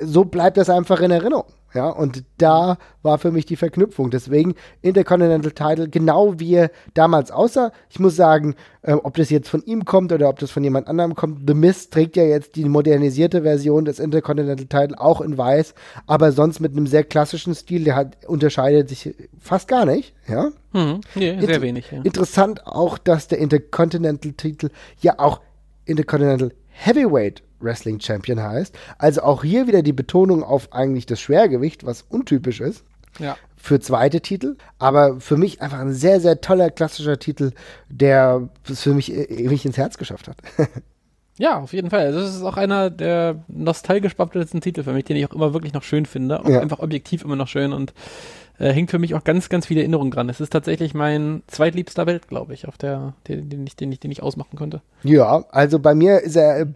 so bleibt das einfach in Erinnerung. Ja, und da war für mich die Verknüpfung. Deswegen Intercontinental Title, genau wie er damals aussah. Ich muss sagen, äh, ob das jetzt von ihm kommt oder ob das von jemand anderem kommt. The Mist trägt ja jetzt die modernisierte Version des Intercontinental Title auch in weiß, aber sonst mit einem sehr klassischen Stil. Der hat, unterscheidet sich fast gar nicht. Ja. Mhm. Nee, sehr Inter- wenig. Ja. Interessant auch, dass der Intercontinental-Titel ja auch Intercontinental Heavyweight Wrestling Champion heißt. Also auch hier wieder die Betonung auf eigentlich das Schwergewicht, was untypisch ist ja. für zweite Titel. Aber für mich einfach ein sehr, sehr toller klassischer Titel, der es für mich e- ewig ins Herz geschafft hat. Ja, auf jeden Fall. Also das ist auch einer der nostalgisch behaftetsten Titel für mich, den ich auch immer wirklich noch schön finde. Ja. einfach objektiv immer noch schön und äh, hängt für mich auch ganz, ganz viele Erinnerungen dran. Es ist tatsächlich mein zweitliebster Welt, glaube ich, auf der, den, den, ich, den, ich, den ich ausmachen könnte. ja, also bei mir ist er, äh,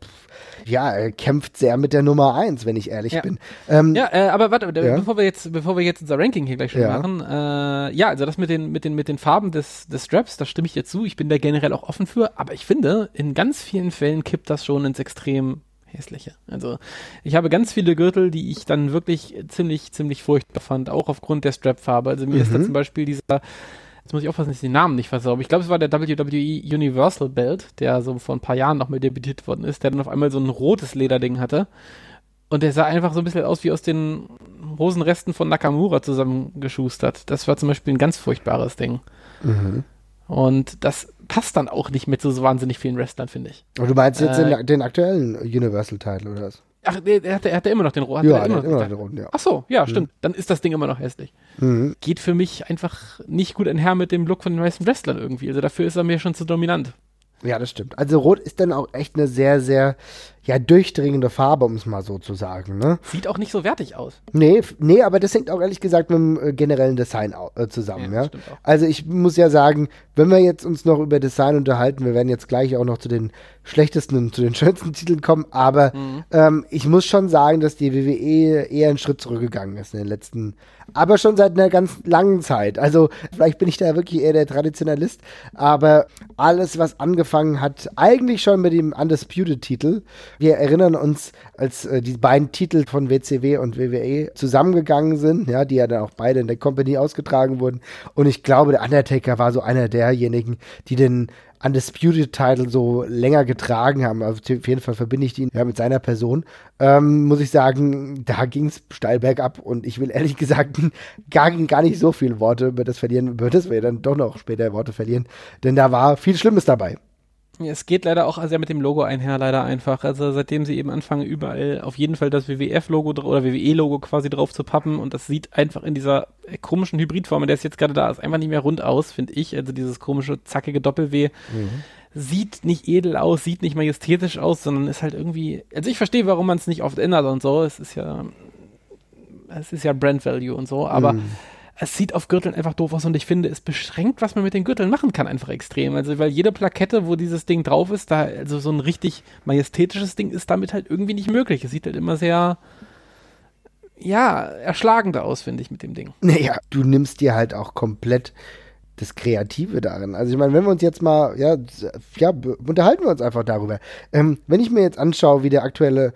ja, er kämpft sehr mit der Nummer eins, wenn ich ehrlich Ja. bin. Ähm, Ja, äh, aber warte, Ja. bevor wir jetzt, bevor wir jetzt unser Ranking hier gleich schon Ja. machen, äh, ja, also das mit den, mit den, mit den Farben des, des Straps, da stimme ich dir zu. Ich bin da generell auch offen für, aber ich finde, in ganz vielen Fällen kippt das schon ins Extrem hässliche. Also ich habe ganz viele Gürtel, die ich dann wirklich ziemlich, ziemlich furchtbar fand, auch aufgrund der Strap-Farbe. Also mir ist da zum Beispiel dieser Jetzt muss ich aufpassen, dass ich den Namen nicht versaue. aber Ich glaube, es war der WWE Universal Belt, der so vor ein paar Jahren noch mal debütiert worden ist, der dann auf einmal so ein rotes Lederding hatte. Und der sah einfach so ein bisschen aus wie aus den Hosenresten von Nakamura zusammengeschustert. Das war zum Beispiel ein ganz furchtbares Ding. Und das passt dann auch nicht mit so, so wahnsinnig vielen Wrestlern, finde ich. Und du meinst jetzt Äh, den, den aktuellen Universal-Title oder was? Ach, nee, er hat, er hat ja immer noch den Rohr. Ja, der hat immer noch den roten, ja. Ach so, ja, stimmt. Dann ist das Ding immer noch hässlich. Mhm. Geht für mich einfach nicht gut einher mit dem Look von den meisten Wrestlern irgendwie. Also dafür ist er mir schon zu dominant. Ja, das stimmt. Also Rot ist dann auch echt eine sehr, sehr, ja, durchdringende Farbe, um es mal so zu sagen, ne? Sieht auch nicht so wertig aus. Nee, nee, aber das hängt auch ehrlich gesagt mit dem äh, generellen Design äh, zusammen, Ja, ja. Also ich muss ja sagen, wenn wir jetzt uns noch über Design unterhalten, wir werden jetzt gleich auch noch zu den schlechtesten und zu den schönsten Titeln kommen, aber Mhm. ähm, ich muss schon sagen, dass die WWE eher einen Schritt zurückgegangen ist in den letzten, aber schon seit einer ganz langen Zeit. Also vielleicht bin ich da wirklich eher der Traditionalist, aber alles, was angefangen hat, eigentlich schon mit dem Undisputed-Titel. Wir erinnern uns, als äh, die beiden Titel von WCW und WWE zusammengegangen sind, ja, die ja dann auch beide in der Company ausgetragen wurden. Und ich glaube, der Undertaker war so einer derjenigen, die den Undisputed-Title so länger getragen haben. Also auf jeden Fall verbinde ich ihn ja mit seiner Person. Ähm, muss ich sagen, da ging es steil bergab und ich will ehrlich gesagt gar, gar nicht so viele Worte über das verlieren, über das wir dann doch noch später Worte verlieren, denn da war viel Schlimmes dabei. Es geht leider auch sehr mit dem Logo einher, leider einfach. Also seitdem sie eben anfangen, überall auf jeden Fall das WWF-Logo oder WWE-Logo quasi drauf zu pappen und das sieht einfach in dieser äh, komischen Hybridform, in der es jetzt gerade da ist, einfach nicht mehr rund aus, finde ich. Also dieses komische, zackige Doppel-W. Sieht nicht edel aus, sieht nicht majestätisch aus, sondern ist halt irgendwie. Also ich verstehe, warum man es nicht oft ändert und so. Es ist ja. Es ist ja Brand Value und so, aber es sieht auf Gürteln einfach doof aus und ich finde, es beschränkt, was man mit den Gürteln machen kann, einfach extrem. Also, weil jede Plakette, wo dieses Ding drauf ist, da, also so ein richtig majestätisches Ding ist damit halt irgendwie nicht möglich. Es sieht halt immer sehr, ja, erschlagend aus, finde ich, mit dem Ding. Naja, du nimmst dir halt auch komplett das Kreative darin. Also ich meine, wenn wir uns jetzt mal, ja, ja, unterhalten wir uns einfach darüber. Ähm, wenn ich mir jetzt anschaue, wie der aktuelle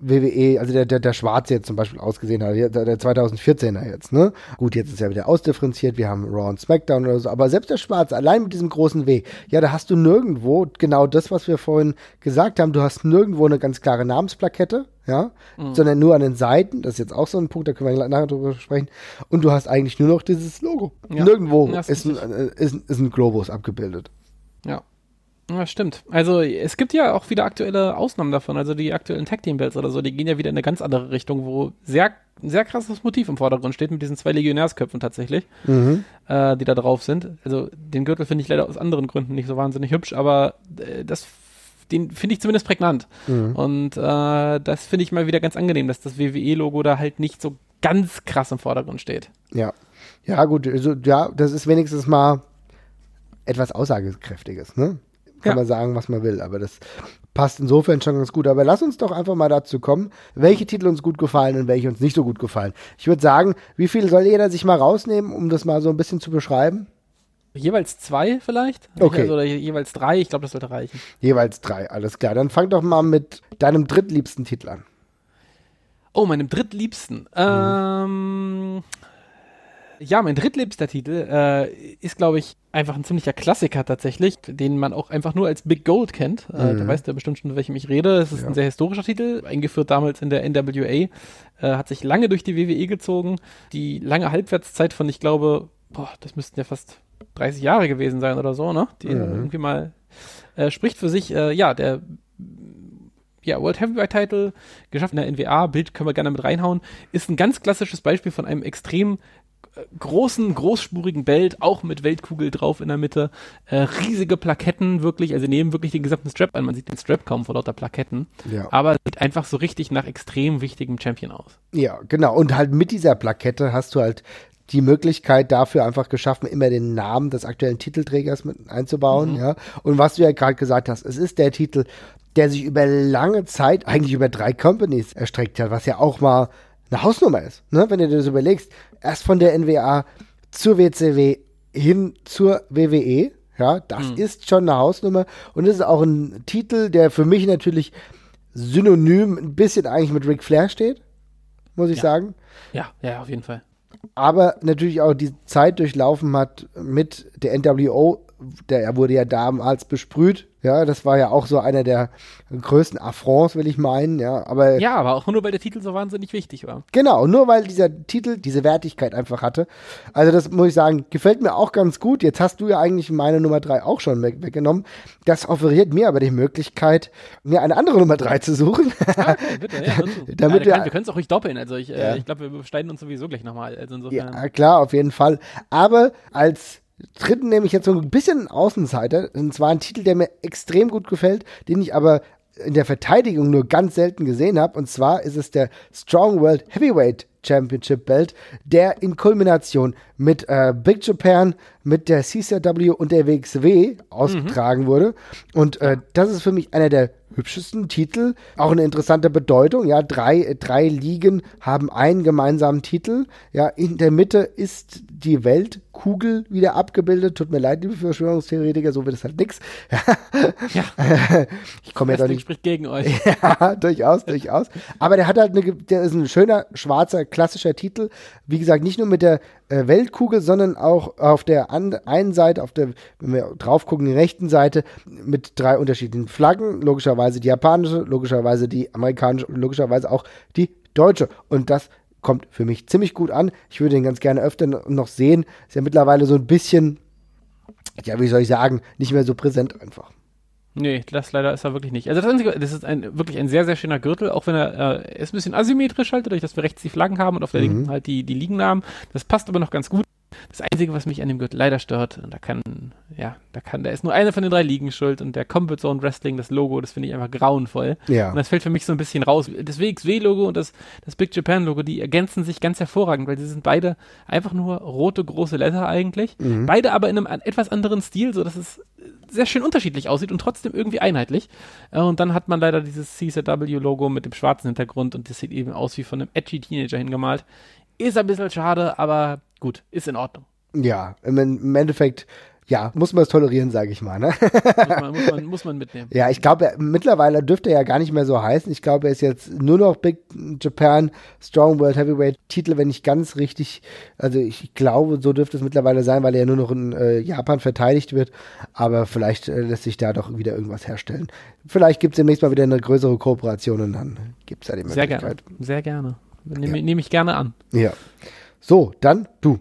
WWE, also der, der, der Schwarze jetzt zum Beispiel ausgesehen hat, der, der 2014er jetzt, ne? Gut, jetzt ist er wieder ausdifferenziert, wir haben Raw und SmackDown oder so, aber selbst der Schwarze, allein mit diesem großen W, ja, da hast du nirgendwo genau das, was wir vorhin gesagt haben, du hast nirgendwo eine ganz klare Namensplakette, ja, sondern nur an den Seiten, das ist jetzt auch so ein Punkt, da können wir nachher drüber sprechen, und du hast eigentlich nur noch dieses Logo. Ja. Nirgendwo ist ein, äh, ist, ist ein Globus abgebildet. Ja. Ja, stimmt. Also es gibt ja auch wieder aktuelle Ausnahmen davon. Also die aktuellen Tag Team Belts oder so, die gehen ja wieder in eine ganz andere Richtung, wo sehr, ein sehr krasses Motiv im Vordergrund steht mit diesen zwei Legionärsköpfen tatsächlich, äh, die da drauf sind. Also den Gürtel finde ich leider aus anderen Gründen nicht so wahnsinnig hübsch, aber äh, das den finde ich zumindest prägnant. Und äh, das finde ich mal wieder ganz angenehm, dass das WWE-Logo da halt nicht so ganz krass im Vordergrund steht. Ja. Ja, gut, also, ja, das ist wenigstens mal etwas Aussagekräftiges, ne? Kann Ja. man sagen, was man will, aber das passt insofern schon ganz gut. Aber lass uns doch einfach mal dazu kommen, welche Titel uns gut gefallen und welche uns nicht so gut gefallen. Ich würde sagen, wie viel soll jeder sich mal rausnehmen, um das mal so ein bisschen zu beschreiben? Jeweils zwei vielleicht? Okay. Also, oder je- jeweils drei, ich glaube, das sollte reichen. Jeweils drei, alles klar. Dann fang doch mal mit deinem drittliebsten Titel an. Oh, meinem drittliebsten. Ähm, ja, mein drittliebster Titel äh, ist, glaube ich, einfach ein ziemlicher Klassiker tatsächlich, den man auch einfach nur als Big Gold kennt. Äh, da weißt du ja bestimmt schon, von welchem ich rede. Es ist ein sehr historischer Titel, eingeführt damals in der NWA, äh, hat sich lange durch die WWE gezogen. Die lange Halbwertszeit von, ich glaube, boah, das müssten ja fast 30 Jahre gewesen sein oder so, ne? Die irgendwie mal äh, spricht für sich, äh, ja, der ja, World Heavyweight Title, geschafft in der NWA, Bild können wir gerne mit reinhauen, ist ein ganz klassisches Beispiel von einem extrem großen, großspurigen Belt, auch mit Weltkugel drauf in der Mitte, äh, riesige Plaketten wirklich, also nehmen wirklich den gesamten Strap an, man sieht den Strap kaum vor lauter Plaketten, Ja. aber sieht einfach so richtig nach extrem wichtigem Champion aus. Ja, genau. Und halt mit dieser Plakette hast du halt die Möglichkeit dafür einfach geschaffen, immer den Namen des aktuellen Titelträgers mit einzubauen, ja. Und was du ja gerade gesagt hast, es ist der Titel, der sich über lange Zeit, eigentlich über drei Companies erstreckt hat, was ja auch mal eine Hausnummer ist, ne? Wenn du dir das überlegst, erst von der NWA zur WCW hin zur WWE, ja, das ist schon eine Hausnummer und es ist auch ein Titel, der für mich natürlich synonym ein bisschen eigentlich mit Ric Flair steht, muss ich Ja. sagen. Ja, ja, auf jeden Fall. Aber natürlich auch die Zeit durchlaufen hat mit der NWO, der wurde ja damals besprüht Ja, das war ja auch so einer der größten Affronts, will ich meinen, ja. Aber Ja, aber auch nur, weil der Titel so wahnsinnig wichtig war. Genau, nur weil dieser Titel diese Wertigkeit einfach hatte. Also das muss ich sagen, gefällt mir auch ganz gut. Jetzt hast du ja eigentlich meine Nummer drei auch schon weg, weggenommen. Das offeriert mir aber die Möglichkeit, mir eine andere Nummer drei zu suchen. Ah, okay, bitte, ja, zu. Damit ja, wir- wir können es auch ruhig doppeln. Also ich, Ja. äh, ich glaube, wir schneiden uns sowieso gleich nochmal. Also insofern. ja, klar, auf jeden Fall. Aber als dritten nehme ich jetzt so ein bisschen Außenseiter. Und zwar ein Titel, der mir extrem gut gefällt, den ich aber in der Verteidigung nur ganz selten gesehen habe. Und zwar ist es der Strong World Heavyweight Championship Belt, der in Kulmination mit äh, Big Japan, mit der CCW und der WXW ausgetragen wurde. Und äh, das ist für mich einer der hübschesten Titel. Auch eine interessante Bedeutung. Ja, drei, drei Ligen haben einen gemeinsamen Titel. Ja, in der Mitte ist die Weltkugel wieder abgebildet. Tut mir leid, liebe Verschwörungstheoretiker, so wird es halt nix. Ja, Ich komme ja doch nicht spricht gegen euch. ja, durchaus, durchaus. Aber der hat halt eine, der ist ein schöner, schwarzer, klassischer Titel. Wie gesagt, nicht nur mit der äh, Weltkugel, sondern auch auf der an, einen Seite, auf der, wenn wir drauf gucken, die rechten Seite, mit drei unterschiedlichen Flaggen. Logischerweise die japanische, logischerweise die amerikanische und logischerweise auch die deutsche. Und das kommt für mich ziemlich gut an. Ich würde den ganz gerne öfter noch sehen. Ist ja mittlerweile so ein bisschen, ja, wie soll ich sagen, nicht mehr so präsent einfach. Nee, das leider ist er wirklich nicht. Also das Einzige, das ist ein, wirklich ein sehr, sehr schöner Gürtel, auch wenn er, äh, ist ein bisschen asymmetrisch halt, dadurch, dass wir rechts die Flaggen haben und auf der linken halt die, die Liegennamen. Das passt aber noch ganz gut. Das Einzige, was mich an dem Gürtel leider stört, und da kann, ja, da kann, da ist nur eine von den drei Ligen schuld und der Combat Zone Wrestling, das Logo, das finde ich einfach grauenvoll. Ja. Und das fällt für mich so ein bisschen raus. Das WXW-Logo und das, das Big Japan-Logo, die ergänzen sich ganz hervorragend, weil sie sind beide einfach nur rote, große Letter eigentlich. Beide aber in einem etwas anderen Stil, so dass es sehr schön unterschiedlich aussieht und trotzdem irgendwie einheitlich. Äh, Und dann hat man leider dieses CZW-Logo mit dem schwarzen Hintergrund und das sieht eben aus wie von einem edgy Teenager hingemalt. Ist ein bisschen schade, aber gut, ist in Ordnung. Ja, im, im Endeffekt, ja, muss man es tolerieren, sage ich mal. Ne? Muss man, muss man, muss man mitnehmen. ja, ich glaube, mittlerweile dürfte er ja gar nicht mehr so heißen. Ich glaube, er ist jetzt nur noch Big Japan Strong World Heavyweight Titel, wenn ich ganz richtig, also ich glaube, so dürfte es mittlerweile sein, weil er ja nur noch in äh, Japan verteidigt wird. Aber vielleicht äh, lässt sich da doch wieder irgendwas herstellen. Vielleicht gibt es demnächst mal wieder eine größere Kooperation und dann gibt es da die Sehr Möglichkeit. gerne. Sehr gerne. Nehme nehm ich gerne an. Ja. So, dann du.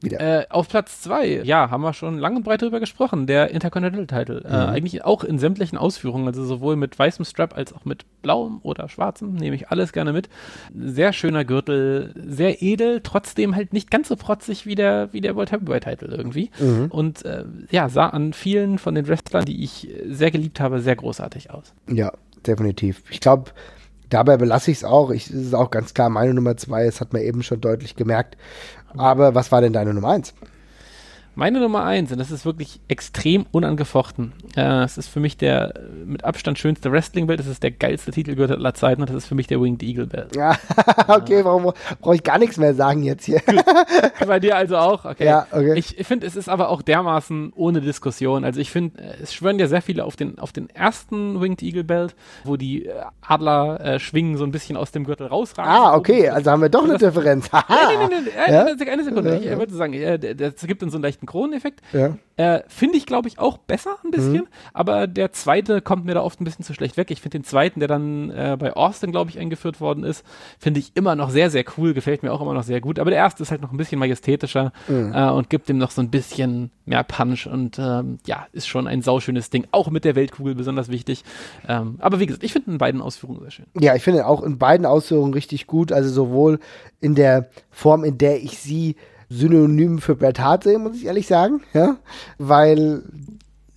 Wieder. Äh, auf Platz zwei, ja, haben wir schon lang und breit drüber gesprochen, der Intercontinental-Title. Äh, Mhm. eigentlich auch in sämtlichen Ausführungen, also sowohl mit weißem Strap als auch mit blauem oder schwarzem, nehme ich alles gerne mit. Sehr schöner Gürtel, sehr edel, trotzdem halt nicht ganz so protzig wie der, wie der World Heavyweight-Title irgendwie. Mhm. Und äh, ja, sah an vielen von den Wrestlern, die ich äh, sehr geliebt habe, sehr großartig aus. Ja, definitiv. Ich glaube, dabei belasse ich es auch. Ich, es ist auch ganz klar meine Nummer zwei. Das hat man eben schon deutlich gemerkt. Aber was war denn deine Nummer eins? Meine Nummer eins, und das ist wirklich extrem unangefochten. Äh, es ist für mich der äh, mit Abstand schönste Wrestling-Belt. Es ist der geilste Titelgürtel aller Zeiten und das ist für mich der Winged Eagle Belt. Ja, okay, warum brauche ich gar nichts mehr sagen jetzt hier? Bei dir also auch? Okay. Ja, okay. Ich finde, es ist aber auch dermaßen ohne Diskussion. Also ich finde, äh, es schwören ja sehr viele auf den, auf den ersten Winged Eagle Belt, wo die äh, Adler äh, schwingen so ein bisschen aus dem Gürtel rausragen. ah, okay, also haben wir doch eine Differenz. Nein, nein, nein, eine, Sekunde. Ich wollte sagen, das gibt dann so einen leichten Kroneneffekt. Ja. Äh, finde ich, glaube ich, auch besser ein bisschen, Mhm. aber der zweite kommt mir da oft ein bisschen zu schlecht weg. Ich finde den zweiten, der dann äh, bei Austin, glaube ich, eingeführt worden ist, finde ich immer noch sehr, sehr cool, gefällt mir auch immer noch sehr gut. Aber der erste ist halt noch ein bisschen majestätischer Mhm. äh, und gibt ihm noch so ein bisschen mehr Punch und ähm, ja, ist schon ein sauschönes Ding. Auch mit der Weltkugel besonders wichtig. Ähm, aber wie gesagt, ich finde in beiden Ausführungen sehr schön. Ja, ich finde auch in beiden Ausführungen richtig gut. Also sowohl in der Form, in der ich sie synonym für Bret Hart sehe, muss ich ehrlich sagen. Ja, weil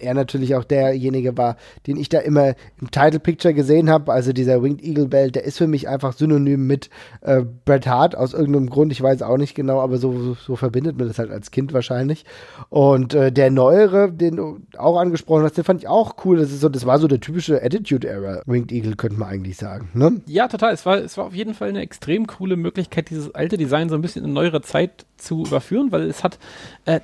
er natürlich auch derjenige war, den ich da immer im Title Picture gesehen habe. Also dieser Winged Eagle Belt, der ist für mich einfach synonym mit äh, Bret Hart aus irgendeinem Grund. Ich weiß auch nicht genau, aber so, so verbindet man das halt als Kind wahrscheinlich. Und äh, der neuere, den du auch angesprochen hast, den fand ich auch cool. Das ist so, das war so der typische Attitude Era Winged Eagle, könnte man eigentlich sagen. Ne? Ja, total. Es war, es war auf jeden Fall eine extrem coole Möglichkeit, dieses alte Design so ein bisschen in neuere Zeit zu überführen, weil es hat, äh,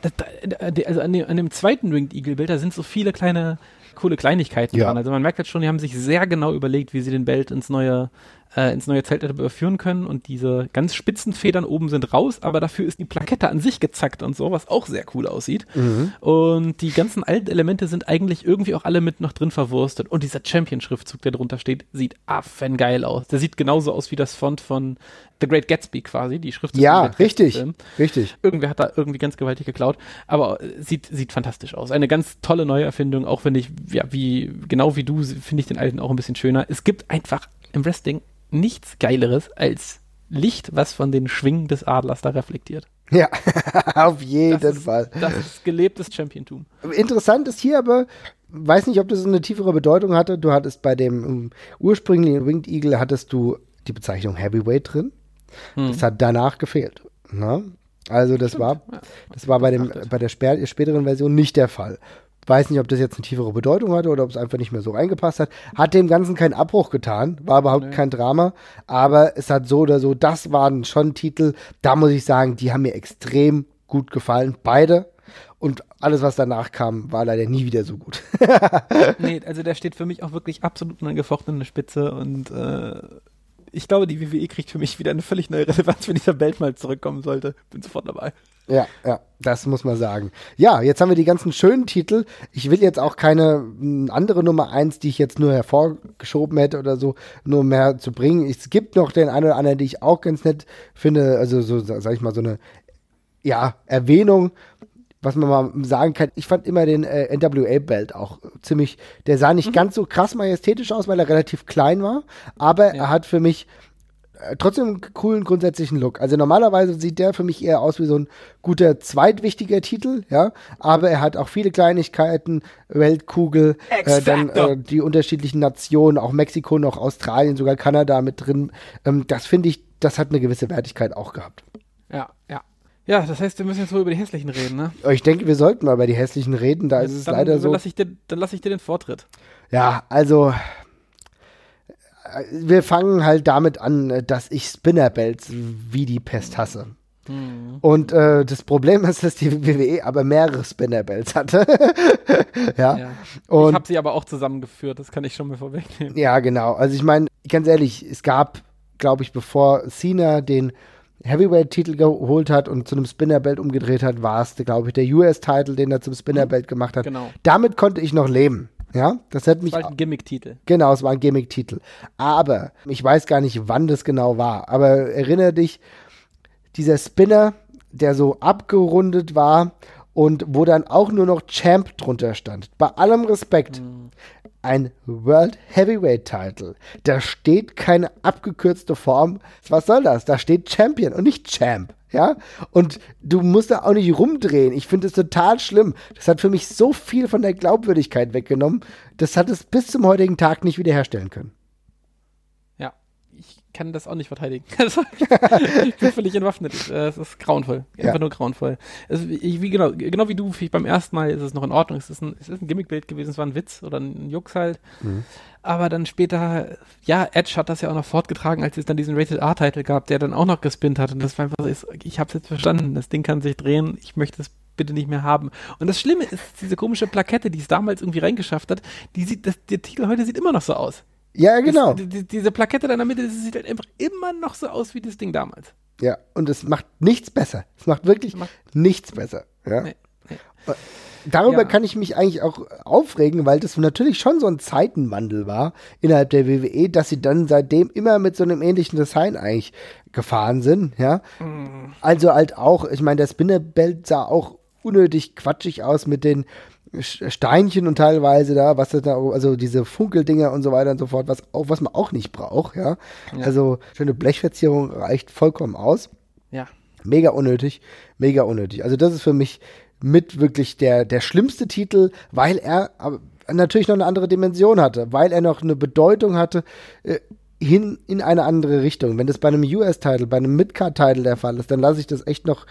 äh, also an dem, an dem zweiten Winged Eagle Bild, da sind so viele kleine coole Kleinigkeiten Ja. dran. Also man merkt jetzt schon, die haben sich sehr genau überlegt, wie sie den Belt ins neue äh, ins neue Zeitalter überführen können und diese ganz spitzen Federn oben sind raus, aber dafür ist die Plakette an sich gezackt und so, was auch sehr cool aussieht. Mhm. Und die ganzen alten Elemente sind eigentlich irgendwie auch alle mit noch drin verwurstet. Und dieser Champion-Schriftzug, der drunter steht, sieht affengeil aus. Der sieht genauso aus wie das Font von The Great Gatsby quasi, die Schriftzug. Ja, richtig. Richtig. Irgendwer hat da irgendwie ganz gewaltig geklaut, aber äh, sieht, sieht fantastisch aus. Eine ganz tolle neue Erfindung, auch wenn ich, ja, wie, genau wie du, finde ich den alten auch ein bisschen schöner. Es gibt einfach im Wrestling nichts Geileres als Licht, was von den Schwingen des Adlers da reflektiert. Ja, auf jeden Das ist, Fall. das ist gelebtes Championtum. Interessant ist hier aber, weiß nicht, ob das eine tiefere Bedeutung hatte. Du hattest bei dem um, ursprünglichen Winged Eagle hattest du die Bezeichnung Heavyweight drin. Hm. Das hat danach gefehlt. Ne? Also das war, das war bei dem bei der spä späteren Version nicht der Fall. Weiß nicht, ob das jetzt eine tiefere Bedeutung hatte oder ob es einfach nicht mehr so reingepasst hat. Hat dem Ganzen keinen Abbruch getan, war überhaupt kein Drama. Aber es hat so oder so, das waren schon Titel, da muss ich sagen, die haben mir extrem gut gefallen. Beide. Und alles, was danach kam, war leider nie wieder so gut. Nee, also der steht für mich auch wirklich absolut unangefochten an der Spitze und äh, ich glaube, die WWE kriegt für mich wieder eine völlig neue Relevanz, wenn dieser Belt mal zurückkommen sollte. Bin sofort dabei. Ja, ja, das muss man sagen. Ja, jetzt haben wir die ganzen schönen Titel. Ich will jetzt auch keine andere Nummer eins, die ich jetzt nur hervorgeschoben hätte oder so, nur mehr zu bringen. Es gibt noch den einen oder anderen, die ich auch ganz nett finde, also so, sag ich mal, so eine, ja, Erwähnung, was man mal sagen kann. Ich fand immer den äh, NWA-Belt auch ziemlich, der sah nicht ganz so krass majestätisch aus, weil er relativ klein war, aber er hat für mich äh, trotzdem einen coolen grundsätzlichen Look. Also normalerweise sieht der für mich eher aus wie so ein guter zweitwichtiger Titel, ja, aber er hat auch viele Kleinigkeiten, Weltkugel, äh, dann äh, die unterschiedlichen Nationen, auch Mexiko, noch Australien, sogar Kanada mit drin. Ähm, das finde ich, das hat eine gewisse Wertigkeit auch gehabt. Ja, ja. Ja, das heißt, wir müssen jetzt wohl über die hässlichen reden, ne? Aber Ich denke, wir sollten mal über die hässlichen reden, da ist es dann, leider dann so. Lass ich dir, dann lasse ich dir den Vortritt. Ja, also äh, wir fangen halt damit an, äh, dass ich Spinnerbelts wie die Pest hasse. Und äh, das Problem ist, dass die WWE aber mehrere Spinnerbelts hatte. ja. Ja. Und ich habe sie aber auch zusammengeführt, das kann ich schon mal vorwegnehmen. ja, genau. Also ich meine, ganz ehrlich, es gab, glaube ich, bevor Cena den Heavyweight-Titel geholt hat und zu einem Spinnerbelt umgedreht hat, war es, glaube ich, der US-Titel, den er zum Spinnerbelt gemacht hat. Genau. Damit konnte ich noch leben. Ja, das hätte mich Das war halt ein Gimmick-Titel. Genau, es war ein Gimmick-Titel. Aber ich weiß gar nicht, wann das genau war. Aber erinnere dich, dieser Spinner, der so abgerundet war und wo dann auch nur noch Champ drunter stand. Bei allem Respekt. Ein World Heavyweight Title. Da steht keine abgekürzte Form. Was soll das? Da steht Champion und nicht Champ. Ja? Und du musst da auch nicht rumdrehen. Ich finde es total schlimm. Das hat für mich so viel von der Glaubwürdigkeit weggenommen. Das hat es bis zum heutigen Tag nicht wiederherstellen können. Kann das auch nicht verteidigen. Also, ich bin völlig entwaffnet. Äh, Es ist grauenvoll. Einfach Ja. nur grauenvoll. Also, ich, wie, genau, genau wie du, beim ersten Mal ist es noch in Ordnung. Es ist ein, es ist ein Gimmickbild gewesen, es war ein Witz oder ein Jux halt. Mhm. Aber dann später, ja, Edge hat das ja auch noch fortgetragen, als es dann diesen Rated R-Titel gab, der dann auch noch gespinnt hat. Und das war einfach so, ich- ich hab's jetzt verstanden. Das Ding kann sich drehen. Ich möchte es bitte nicht mehr haben. Und das Schlimme ist, diese komische Plakette, die es damals irgendwie reingeschafft hat, die sieht, das, der Titel heute sieht immer noch so aus. Ja, genau. Das, die, diese Plakette da in der Mitte, das sieht halt einfach immer noch so aus wie das Ding damals. Ja, und es macht nichts besser. Es macht wirklich Macht- nichts besser. Ja. Nee, nee. Darüber Ja. kann ich mich eigentlich auch aufregen, weil das natürlich schon so ein Zeitenwandel war innerhalb der WWE, dass sie dann seitdem immer mit so einem ähnlichen Design eigentlich gefahren sind, ja. Also halt auch, ich meine, der Spinnerbelt sah auch unnötig quatschig aus mit den Steinchen und teilweise da, was das da, also diese Funkeldinger und so weiter und so fort, was auch, was man auch nicht braucht, ja. Ja. Also schöne Blechverzierung reicht vollkommen aus. Ja. Mega unnötig, mega unnötig. Also das ist für mich mit wirklich der, der schlimmste Titel, weil er natürlich noch eine andere Dimension hatte, weil er noch eine Bedeutung hatte äh, hin in eine andere Richtung. Wenn das bei einem US-Title, bei einem Midcard-Title der Fall ist, dann lasse ich das echt noch,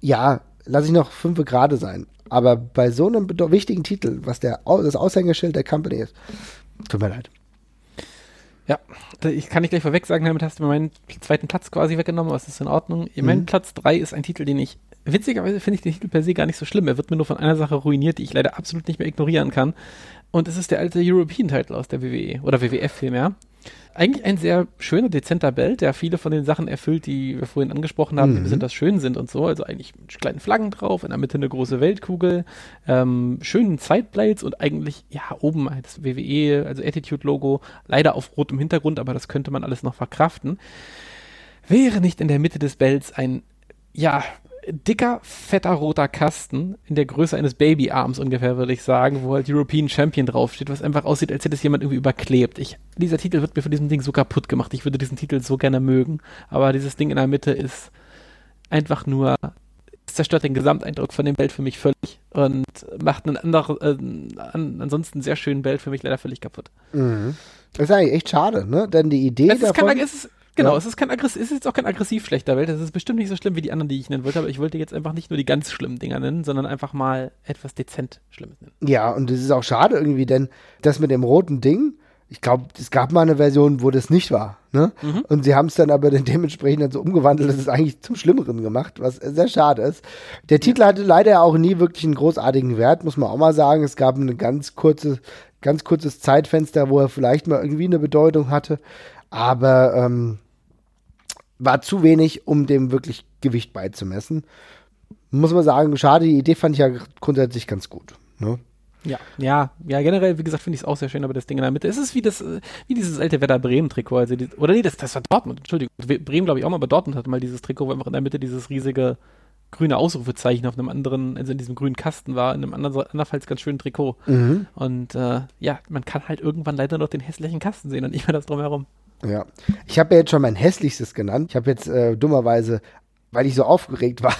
ja, lasse ich noch fünf Grade sein. Aber bei so einem wichtigen Titel, was der, das Aushängeschild der Company ist, tut mir leid. Ja, ich kann nicht gleich vorweg sagen, damit hast du mir meinen zweiten Platz quasi weggenommen, aber es ist in Ordnung. Mein Platz 3 ist ein Titel, den ich, witzigerweise finde ich den Titel per se gar nicht so schlimm. Er wird mir nur von einer Sache ruiniert, die ich leider absolut nicht mehr ignorieren kann. Und es ist der alte European Title aus der WWE oder WWF vielmehr. Eigentlich ein sehr schöner, dezenter Belt, der viele von den Sachen erfüllt, die wir vorhin angesprochen haben, die Mhm. besonders schön sind und so. Also eigentlich mit kleinen Flaggen drauf, in der Mitte eine große Weltkugel, ähm, schönen Sideblades und eigentlich, ja, oben halt das WWE, also Attitude-Logo, leider auf rotem Hintergrund, aber das könnte man alles noch verkraften. Wäre nicht in der Mitte des Bells ein, ja, dicker, fetter roter Kasten in der Größe eines Babyarms ungefähr, würde ich sagen, wo halt European Champion draufsteht, was einfach aussieht, als hätte es jemand irgendwie überklebt. Ich, dieser Titel wird mir von diesem Ding so kaputt gemacht. Ich würde diesen Titel so gerne mögen, aber dieses Ding in der Mitte ist einfach nur, zerstört den Gesamteindruck von dem Bild für mich völlig und macht einen anderen, äh, an, ansonsten sehr schönen Bild für mich leider völlig kaputt. Mhm. Das ist eigentlich echt schade, ne? Denn die Idee Es davon. kein, es ist, genau, Ja. es ist kein aggressiv, es ist jetzt auch kein aggressiv schlechter Welt. Es ist bestimmt nicht so schlimm wie die anderen, die ich nennen wollte, aber ich wollte jetzt einfach nicht nur die ganz schlimmen Dinger nennen, sondern einfach mal etwas dezent Schlimmes nennen. Ja, und es ist auch schade irgendwie, denn das mit dem roten Ding, ich glaube, es gab mal eine Version, wo das nicht war. Ne? Mhm. Und sie haben es dann aber dementsprechend dann so umgewandelt, dass es eigentlich zum Schlimmeren gemacht, was sehr schade ist. Der Titel hatte leider auch nie wirklich einen großartigen Wert, muss man auch mal sagen. Es gab ein ganz kurze, ganz kurzes Zeitfenster, wo er vielleicht mal irgendwie eine Bedeutung hatte, aber ähm, war zu wenig, um dem wirklich Gewicht beizumessen. Muss man sagen, schade, die Idee fand ich ja grundsätzlich ganz gut. Ne? Ja, ja, ja, generell, wie gesagt, finde ich es auch sehr schön, aber das Ding in der Mitte, es ist wie das, wie dieses alte Werder Bremen-Trikot, also die, oder nee, das, das war Dortmund, Entschuldigung, Bremen glaube ich auch mal, aber Dortmund hatte mal dieses Trikot, wo einfach in der Mitte dieses riesige grüne Ausrufezeichen auf einem anderen, also in diesem grünen Kasten war, in einem anderen, andernfalls ganz schönen Trikot. Mhm. Und äh, ja, man kann halt irgendwann leider noch den hässlichen Kasten sehen und nicht mehr das drumherum. Ja. Ich habe ja jetzt schon mein hässlichstes genannt. Ich habe jetzt äh, dummerweise, weil ich so aufgeregt war,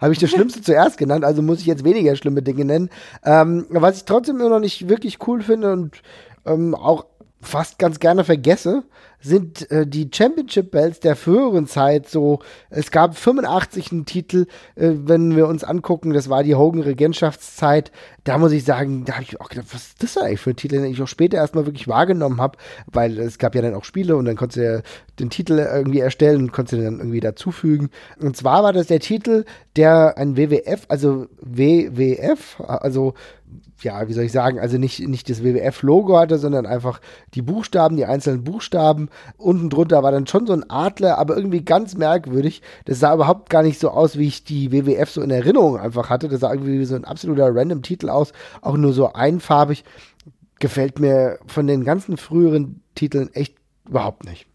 habe ich das Schlimmste zuerst genannt, also muss ich jetzt weniger schlimme Dinge nennen. Ähm, was ich trotzdem immer noch nicht wirklich cool finde und ähm, auch fast ganz gerne vergesse, sind äh, die Championship Belts der früheren Zeit so, es gab 85 einen Titel, äh, wenn wir uns angucken, das war die Hogan Regentschaftszeit, da muss ich sagen, da habe ich auch gedacht, was ist das eigentlich für ein Titel, den ich auch später erstmal wirklich wahrgenommen habe, weil es gab ja dann auch Spiele und dann konntest du ja den Titel irgendwie erstellen und konntest du dann irgendwie dazufügen. Und zwar war das der Titel, der ein WWF, also WWF, also ja, wie soll ich sagen, also nicht, nicht das WWF-Logo hatte, sondern einfach die Buchstaben, die einzelnen Buchstaben. Unten drunter war dann schon so ein Adler, aber irgendwie ganz merkwürdig. Das sah überhaupt gar nicht so aus, wie ich die WWF so in Erinnerung einfach hatte. Das sah irgendwie wie so ein absoluter random Titel aus, auch nur so einfarbig. Gefällt mir von den ganzen früheren Titeln echt überhaupt nicht.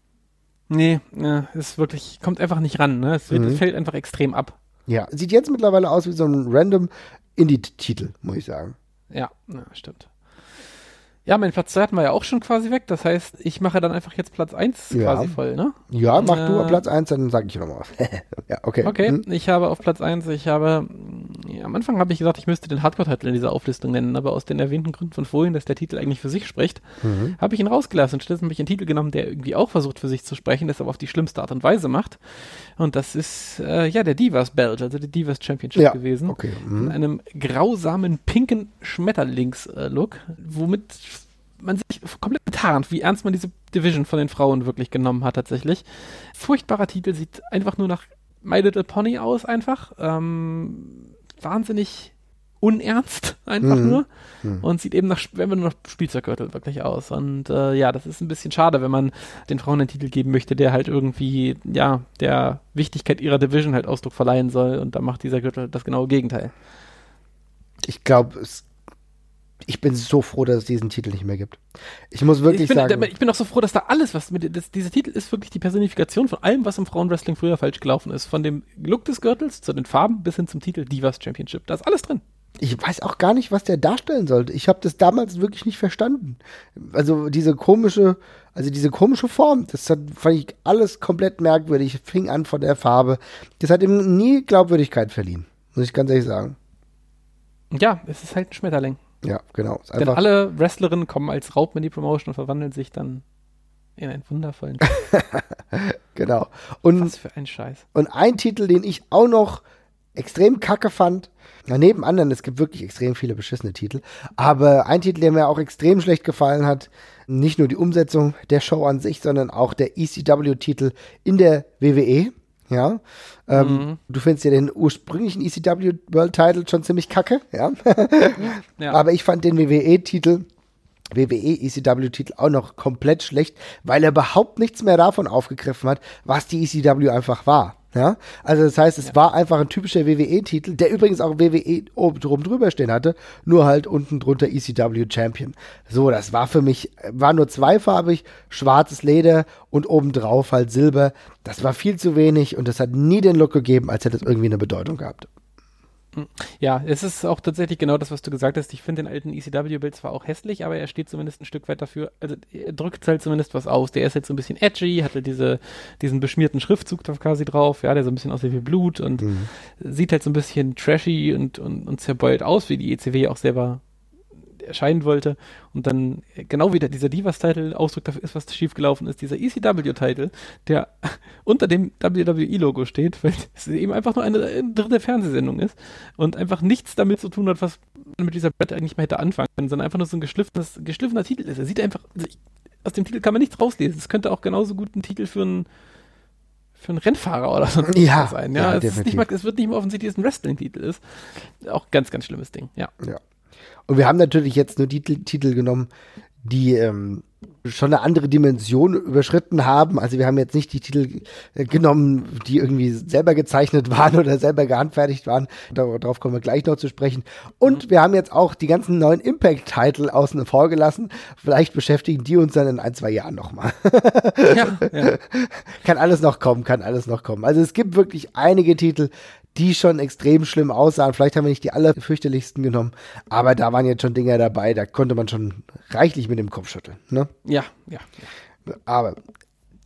Nee, ja, ist wirklich, kommt einfach nicht ran, ne? Es, wird, Mhm. es fällt einfach extrem ab. Ja, sieht jetzt mittlerweile aus wie so ein random Indie-Titel, muss ich sagen. Ja, ja, stimmt. Ja, mein Platz 2 hatten wir ja auch schon quasi weg. Das heißt, ich mache dann einfach jetzt Platz 1 Ja. quasi voll, ne? Ja, mach du Äh, auf Platz 1, dann sag ich noch mal was. ja, okay. Okay, Hm? ich habe auf Platz 1, ich habe, ja, am Anfang habe ich gesagt, ich müsste den Hardcore-Titel in dieser Auflistung nennen, aber aus den erwähnten Gründen von vorhin, dass der Titel eigentlich für sich spricht, Mhm. habe ich ihn rausgelassen und stattdessen habe ich einen Titel genommen, der irgendwie auch versucht für sich zu sprechen, das aber auf die schlimmste Art und Weise macht. Und das ist, äh, ja, der Divas Belt, also der Divas Championship Ja, gewesen. okay. In Mhm. einem grausamen pinken Schmetterlings-Look, womit man sich komplett tarnt, wie ernst man diese Division von den Frauen wirklich genommen hat tatsächlich. Furchtbarer Titel, sieht einfach nur nach My Little Pony aus einfach. Ähm, wahnsinnig unernst einfach Mhm. nur Mhm. und sieht eben nach, wenn wir nur noch Spielzeuggürtel wirklich aus. Und äh, ja, das ist ein bisschen schade, wenn man den Frauen einen Titel geben möchte, der halt irgendwie, ja, der Wichtigkeit ihrer Division halt Ausdruck verleihen soll. Und da macht dieser Gürtel das genaue Gegenteil. Ich glaube, ich bin so froh, dass es diesen Titel nicht mehr gibt. Ich muss wirklich ich, bin, sagen. ich bin auch so froh, dass da alles, was mit das, dieser Titel ist wirklich die Personifikation von allem, was im Frauenwrestling früher falsch gelaufen ist. Von dem Look des Gürtels zu den Farben bis hin zum Titel Divas Championship. Da ist alles drin. Ich weiß auch gar nicht, was der darstellen sollte. Ich habe das damals wirklich nicht verstanden. Also diese komische, also diese komische Form, das hat, fand ich alles komplett merkwürdig. Fing an von der Farbe. Das hat ihm nie Glaubwürdigkeit verliehen, muss ich ganz ehrlich sagen. Ja, es ist halt ein Schmetterling. Ja, genau. Denn alle Wrestlerinnen kommen als Raub in die Promotion und verwandeln sich dann in einen wundervollen. genau. Und Was für ein Scheiß. Und ein Titel, den ich auch noch extrem kacke fand, na, neben anderen, es gibt wirklich extrem viele beschissene Titel, aber ein Titel, der mir auch extrem schlecht gefallen hat, nicht nur die Umsetzung der Show an sich, sondern auch der ECW-Titel in der WWE. Ja, ähm, Mhm. du findest ja den ursprünglichen ECW World Title schon ziemlich kacke, ja. Ja. Aber ich fand den WWE-Titel WWE ECW-Titel auch noch komplett schlecht, weil er überhaupt nichts mehr davon aufgegriffen hat, was die ECW einfach war. Ja, also das heißt, es ja. war einfach ein typischer WWE-Titel, der übrigens auch WWE oben drum drüber stehen hatte, nur halt unten drunter ECW Champion. So, das war für mich, war nur zweifarbig, schwarzes Leder und obendrauf halt Silber. Das war viel zu wenig und das hat nie den Look gegeben, als hätte es irgendwie eine Bedeutung gehabt. Ja, es ist auch tatsächlich genau das, was du gesagt hast. Ich finde den alten ECW-Bild zwar auch hässlich, aber er steht zumindest ein Stück weit dafür, also er drückt halt zumindest was aus. Der ist jetzt so ein bisschen edgy, hat halt diese, diesen beschmierten Schriftzug da quasi drauf, ja, der so ein bisschen aussieht wie Blut und mhm. sieht halt so ein bisschen trashy und, und, und zerbeult aus, wie die ECW auch selber erscheinen wollte und dann genau wieder dieser Divas-Title Ausdruck dafür ist, was schiefgelaufen ist, dieser ECW-Title, der unter dem WWE-Logo steht, weil es eben einfach nur eine, eine dritte Fernsehsendung ist und einfach nichts damit zu tun hat, was man mit dieser Brett eigentlich mal hätte anfangen können, sondern einfach nur so ein geschliffenes, geschliffener Titel ist. Er sieht einfach, also ich, aus dem Titel kann man nichts rauslesen. Es könnte auch genauso gut ein Titel für einen für einen Rennfahrer oder so ja, sein. Ja, ja es, mal, es, wird nicht mehr offensichtlich, dass es ein Wrestling-Titel ist. Auch ganz, ganz schlimmes Ding, ja. Ja. Und wir haben natürlich jetzt nur die Titel genommen, die ähm, schon eine andere Dimension überschritten haben. Also wir haben jetzt nicht die Titel äh, genommen, die irgendwie selber gezeichnet waren oder selber gehandfertigt waren. Darauf kommen wir gleich noch zu sprechen. Und mhm. wir haben jetzt auch die ganzen neuen Impact-Titel außen vor gelassen. Vielleicht beschäftigen die uns dann in ein, zwei Jahren nochmal. ja, ja. Kann alles noch kommen, kann alles noch kommen. Also es gibt wirklich einige Titel, die schon extrem schlimm aussahen. Vielleicht haben wir nicht die allerfürchterlichsten genommen, aber da waren jetzt schon Dinge dabei, da konnte man schon reichlich mit dem Kopf schütteln. Ne? Ja, ja. Aber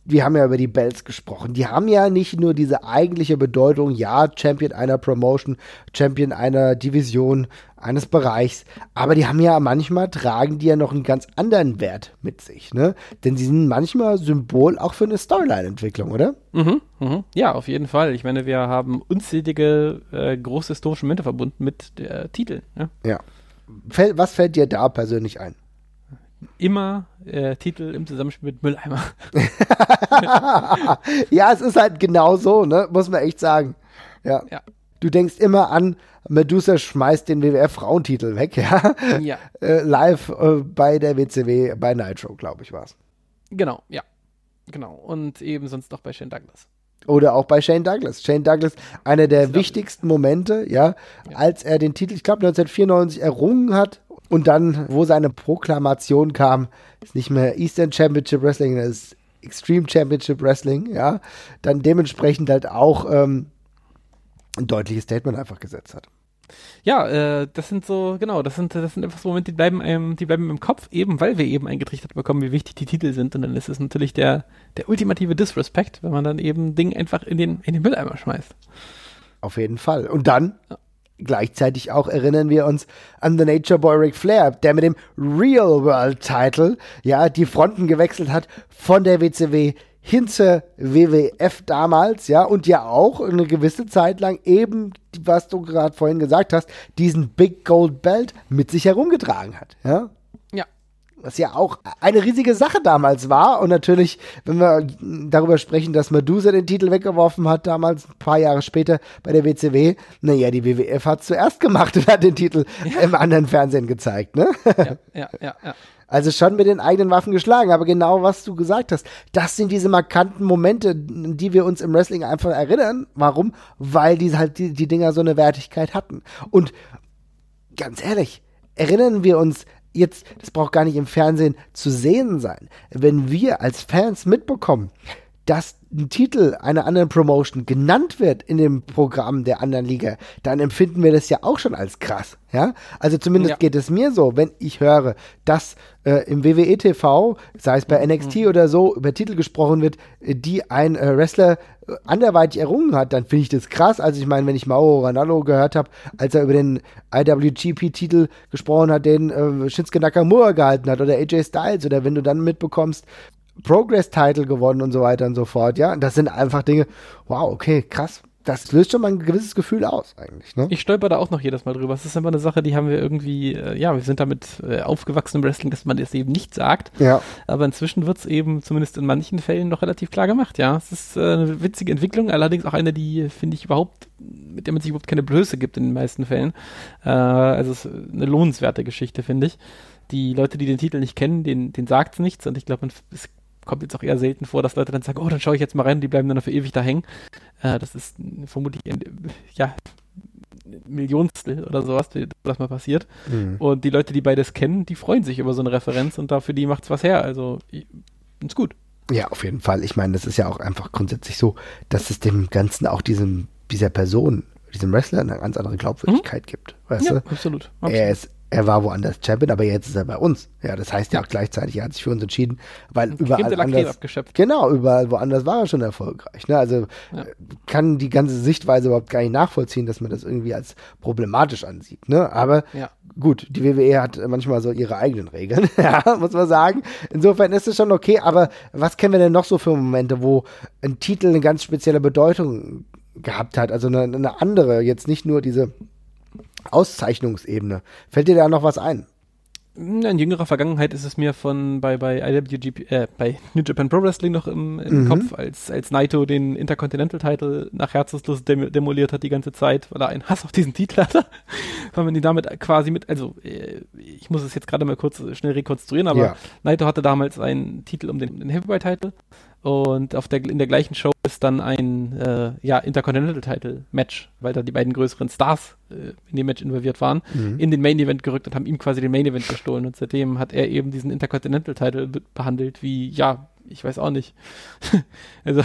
wir haben ja über die Bells gesprochen. Die haben ja nicht nur diese eigentliche Bedeutung, ja, Champion einer Promotion, Champion einer Division, eines Bereichs, aber die haben ja manchmal, tragen die ja noch einen ganz anderen Wert mit sich, ne? Denn sie sind manchmal Symbol auch für eine Storyline-Entwicklung, oder? Mhm, mhm. Ja, auf jeden Fall. Ich meine, wir haben unzählige äh, große historische Momente verbunden mit äh, Titeln. Ja. ja. Was fällt dir da persönlich ein? Immer äh, Titel im Zusammenspiel mit Mülleimer. ja, es ist halt genau so, ne? Muss man echt sagen. Ja. ja. Du denkst immer an, Medusa schmeißt den WWF-Frauentitel weg, ja? Ja. Äh, live äh, bei der WCW, bei Nitro, glaube ich, war es. Genau, ja. Genau. Und eben sonst noch bei Shane Douglas. Oder auch bei Shane Douglas. Shane Douglas, einer der wichtigsten Momente, ja, ja, als er den Titel, ich glaube 1994 errungen hat und dann, wo seine Proklamation kam, ist nicht mehr Eastern Championship Wrestling, das ist Extreme Championship Wrestling, ja, dann dementsprechend halt auch ähm, ein deutliches Statement einfach gesetzt hat. Ja, äh, das sind so, genau, das sind, das sind einfach so Momente, die bleiben einem, die bleiben im Kopf, eben weil wir eben eingetrichtert bekommen, wie wichtig die Titel sind. Und dann ist es natürlich der, der ultimative Disrespect, wenn man dann eben Ding einfach in den, in den Mülleimer schmeißt. Auf jeden Fall. Und dann ja. Gleichzeitig auch erinnern wir uns an The Nature Boy Ric Flair, der mit dem Real World Title ja die Fronten gewechselt hat von der WCW hin zur WWF damals, ja, und ja auch eine gewisse Zeit lang eben, was du gerade vorhin gesagt hast, diesen Big Gold Belt mit sich herumgetragen hat, ja was ja auch eine riesige Sache damals war. Und natürlich, wenn wir darüber sprechen, dass Medusa den Titel weggeworfen hat, damals ein paar Jahre später bei der WCW, naja, die WWF hat zuerst gemacht und hat den Titel ja. im anderen Fernsehen gezeigt, ne? Ja, ja, ja, ja. Also schon mit den eigenen Waffen geschlagen, aber genau was du gesagt hast, das sind diese markanten Momente, die wir uns im Wrestling einfach erinnern. Warum? Weil die halt die, die Dinger so eine Wertigkeit hatten. Und ganz ehrlich, erinnern wir uns jetzt, das braucht gar nicht im Fernsehen zu sehen sein. Wenn wir als Fans mitbekommen, dass ein Titel einer anderen Promotion genannt wird in dem Programm der anderen Liga, dann empfinden wir das ja auch schon als krass. Ja, also zumindest ja. geht es mir so, wenn ich höre, dass äh, im WWE TV, sei es bei NXT mhm. oder so, über Titel gesprochen wird, die ein äh, Wrestler äh, anderweitig errungen hat, dann finde ich das krass. Also ich meine, wenn ich Mauro Ranallo gehört habe, als er über den IWGP-Titel gesprochen hat, den äh, Shinsuke Nakamura gehalten hat oder AJ Styles oder wenn du dann mitbekommst, Progress-Title gewonnen und so weiter und so fort, ja. Und das sind einfach Dinge, wow, okay, krass. Das löst schon mal ein gewisses Gefühl aus, eigentlich. Ne? Ich stolper da auch noch jedes Mal drüber. Es ist einfach eine Sache, die haben wir irgendwie, äh, ja, wir sind damit äh, aufgewachsen im Wrestling, dass man das eben nicht sagt. Ja. Aber inzwischen wird es eben, zumindest in manchen Fällen, noch relativ klar gemacht, ja. Es ist äh, eine witzige Entwicklung, allerdings auch eine, die, finde ich, überhaupt, mit der man sich überhaupt keine Blöße gibt in den meisten Fällen. Äh, also es ist eine lohnenswerte Geschichte, finde ich die Leute, die den Titel nicht kennen, den, den sagt es nichts und ich glaube, es kommt jetzt auch eher selten vor, dass Leute dann sagen, oh, dann schaue ich jetzt mal rein, die bleiben dann für ewig da hängen. Äh, das ist vermutlich, ja, Millionstel oder sowas, das mal passiert. Mhm. Und die Leute, die beides kennen, die freuen sich über so eine Referenz und dafür die macht's was her. Also ist gut. Ja, auf jeden Fall. Ich meine, das ist ja auch einfach grundsätzlich so, dass es dem Ganzen auch diesem, dieser Person, diesem Wrestler eine ganz andere Glaubwürdigkeit mhm. gibt. Weißt ja, du? Absolut, absolut. Er ist er war woanders Champion, aber jetzt ist er bei uns. Ja, das heißt ja auch gleichzeitig, er hat sich für uns entschieden, weil überall anders, genau, überall woanders war er schon erfolgreich. Ne? Also ja. kann die ganze Sichtweise überhaupt gar nicht nachvollziehen, dass man das irgendwie als problematisch ansieht. Ne? Aber ja. gut, die WWE hat manchmal so ihre eigenen Regeln, ja, muss man sagen. Insofern ist es schon okay, aber was kennen wir denn noch so für Momente, wo ein Titel eine ganz spezielle Bedeutung gehabt hat, also eine, eine andere, jetzt nicht nur diese Auszeichnungsebene. Fällt dir da noch was ein? In jüngerer Vergangenheit ist es mir von bei, bei IWGP, äh, bei New Japan Pro Wrestling noch im, im mhm. Kopf, als, als Naito den Intercontinental-Title nach Herzenslust dem, demoliert hat die ganze Zeit, weil er einen Hass auf diesen Titel hatte. weil man ihn damit quasi mit, also äh, ich muss es jetzt gerade mal kurz schnell rekonstruieren, aber ja. Naito hatte damals einen Titel um den, den Heavyweight-Title und auf der, in der gleichen Show ist dann ein äh, ja, Intercontinental-Title-Match, weil da die beiden größeren Stars äh, in dem Match involviert waren, mhm. in den Main-Event gerückt und haben ihm quasi den Main-Event gestohlen. Und seitdem hat er eben diesen Intercontinental-Title behandelt wie, ja, ich weiß auch nicht. also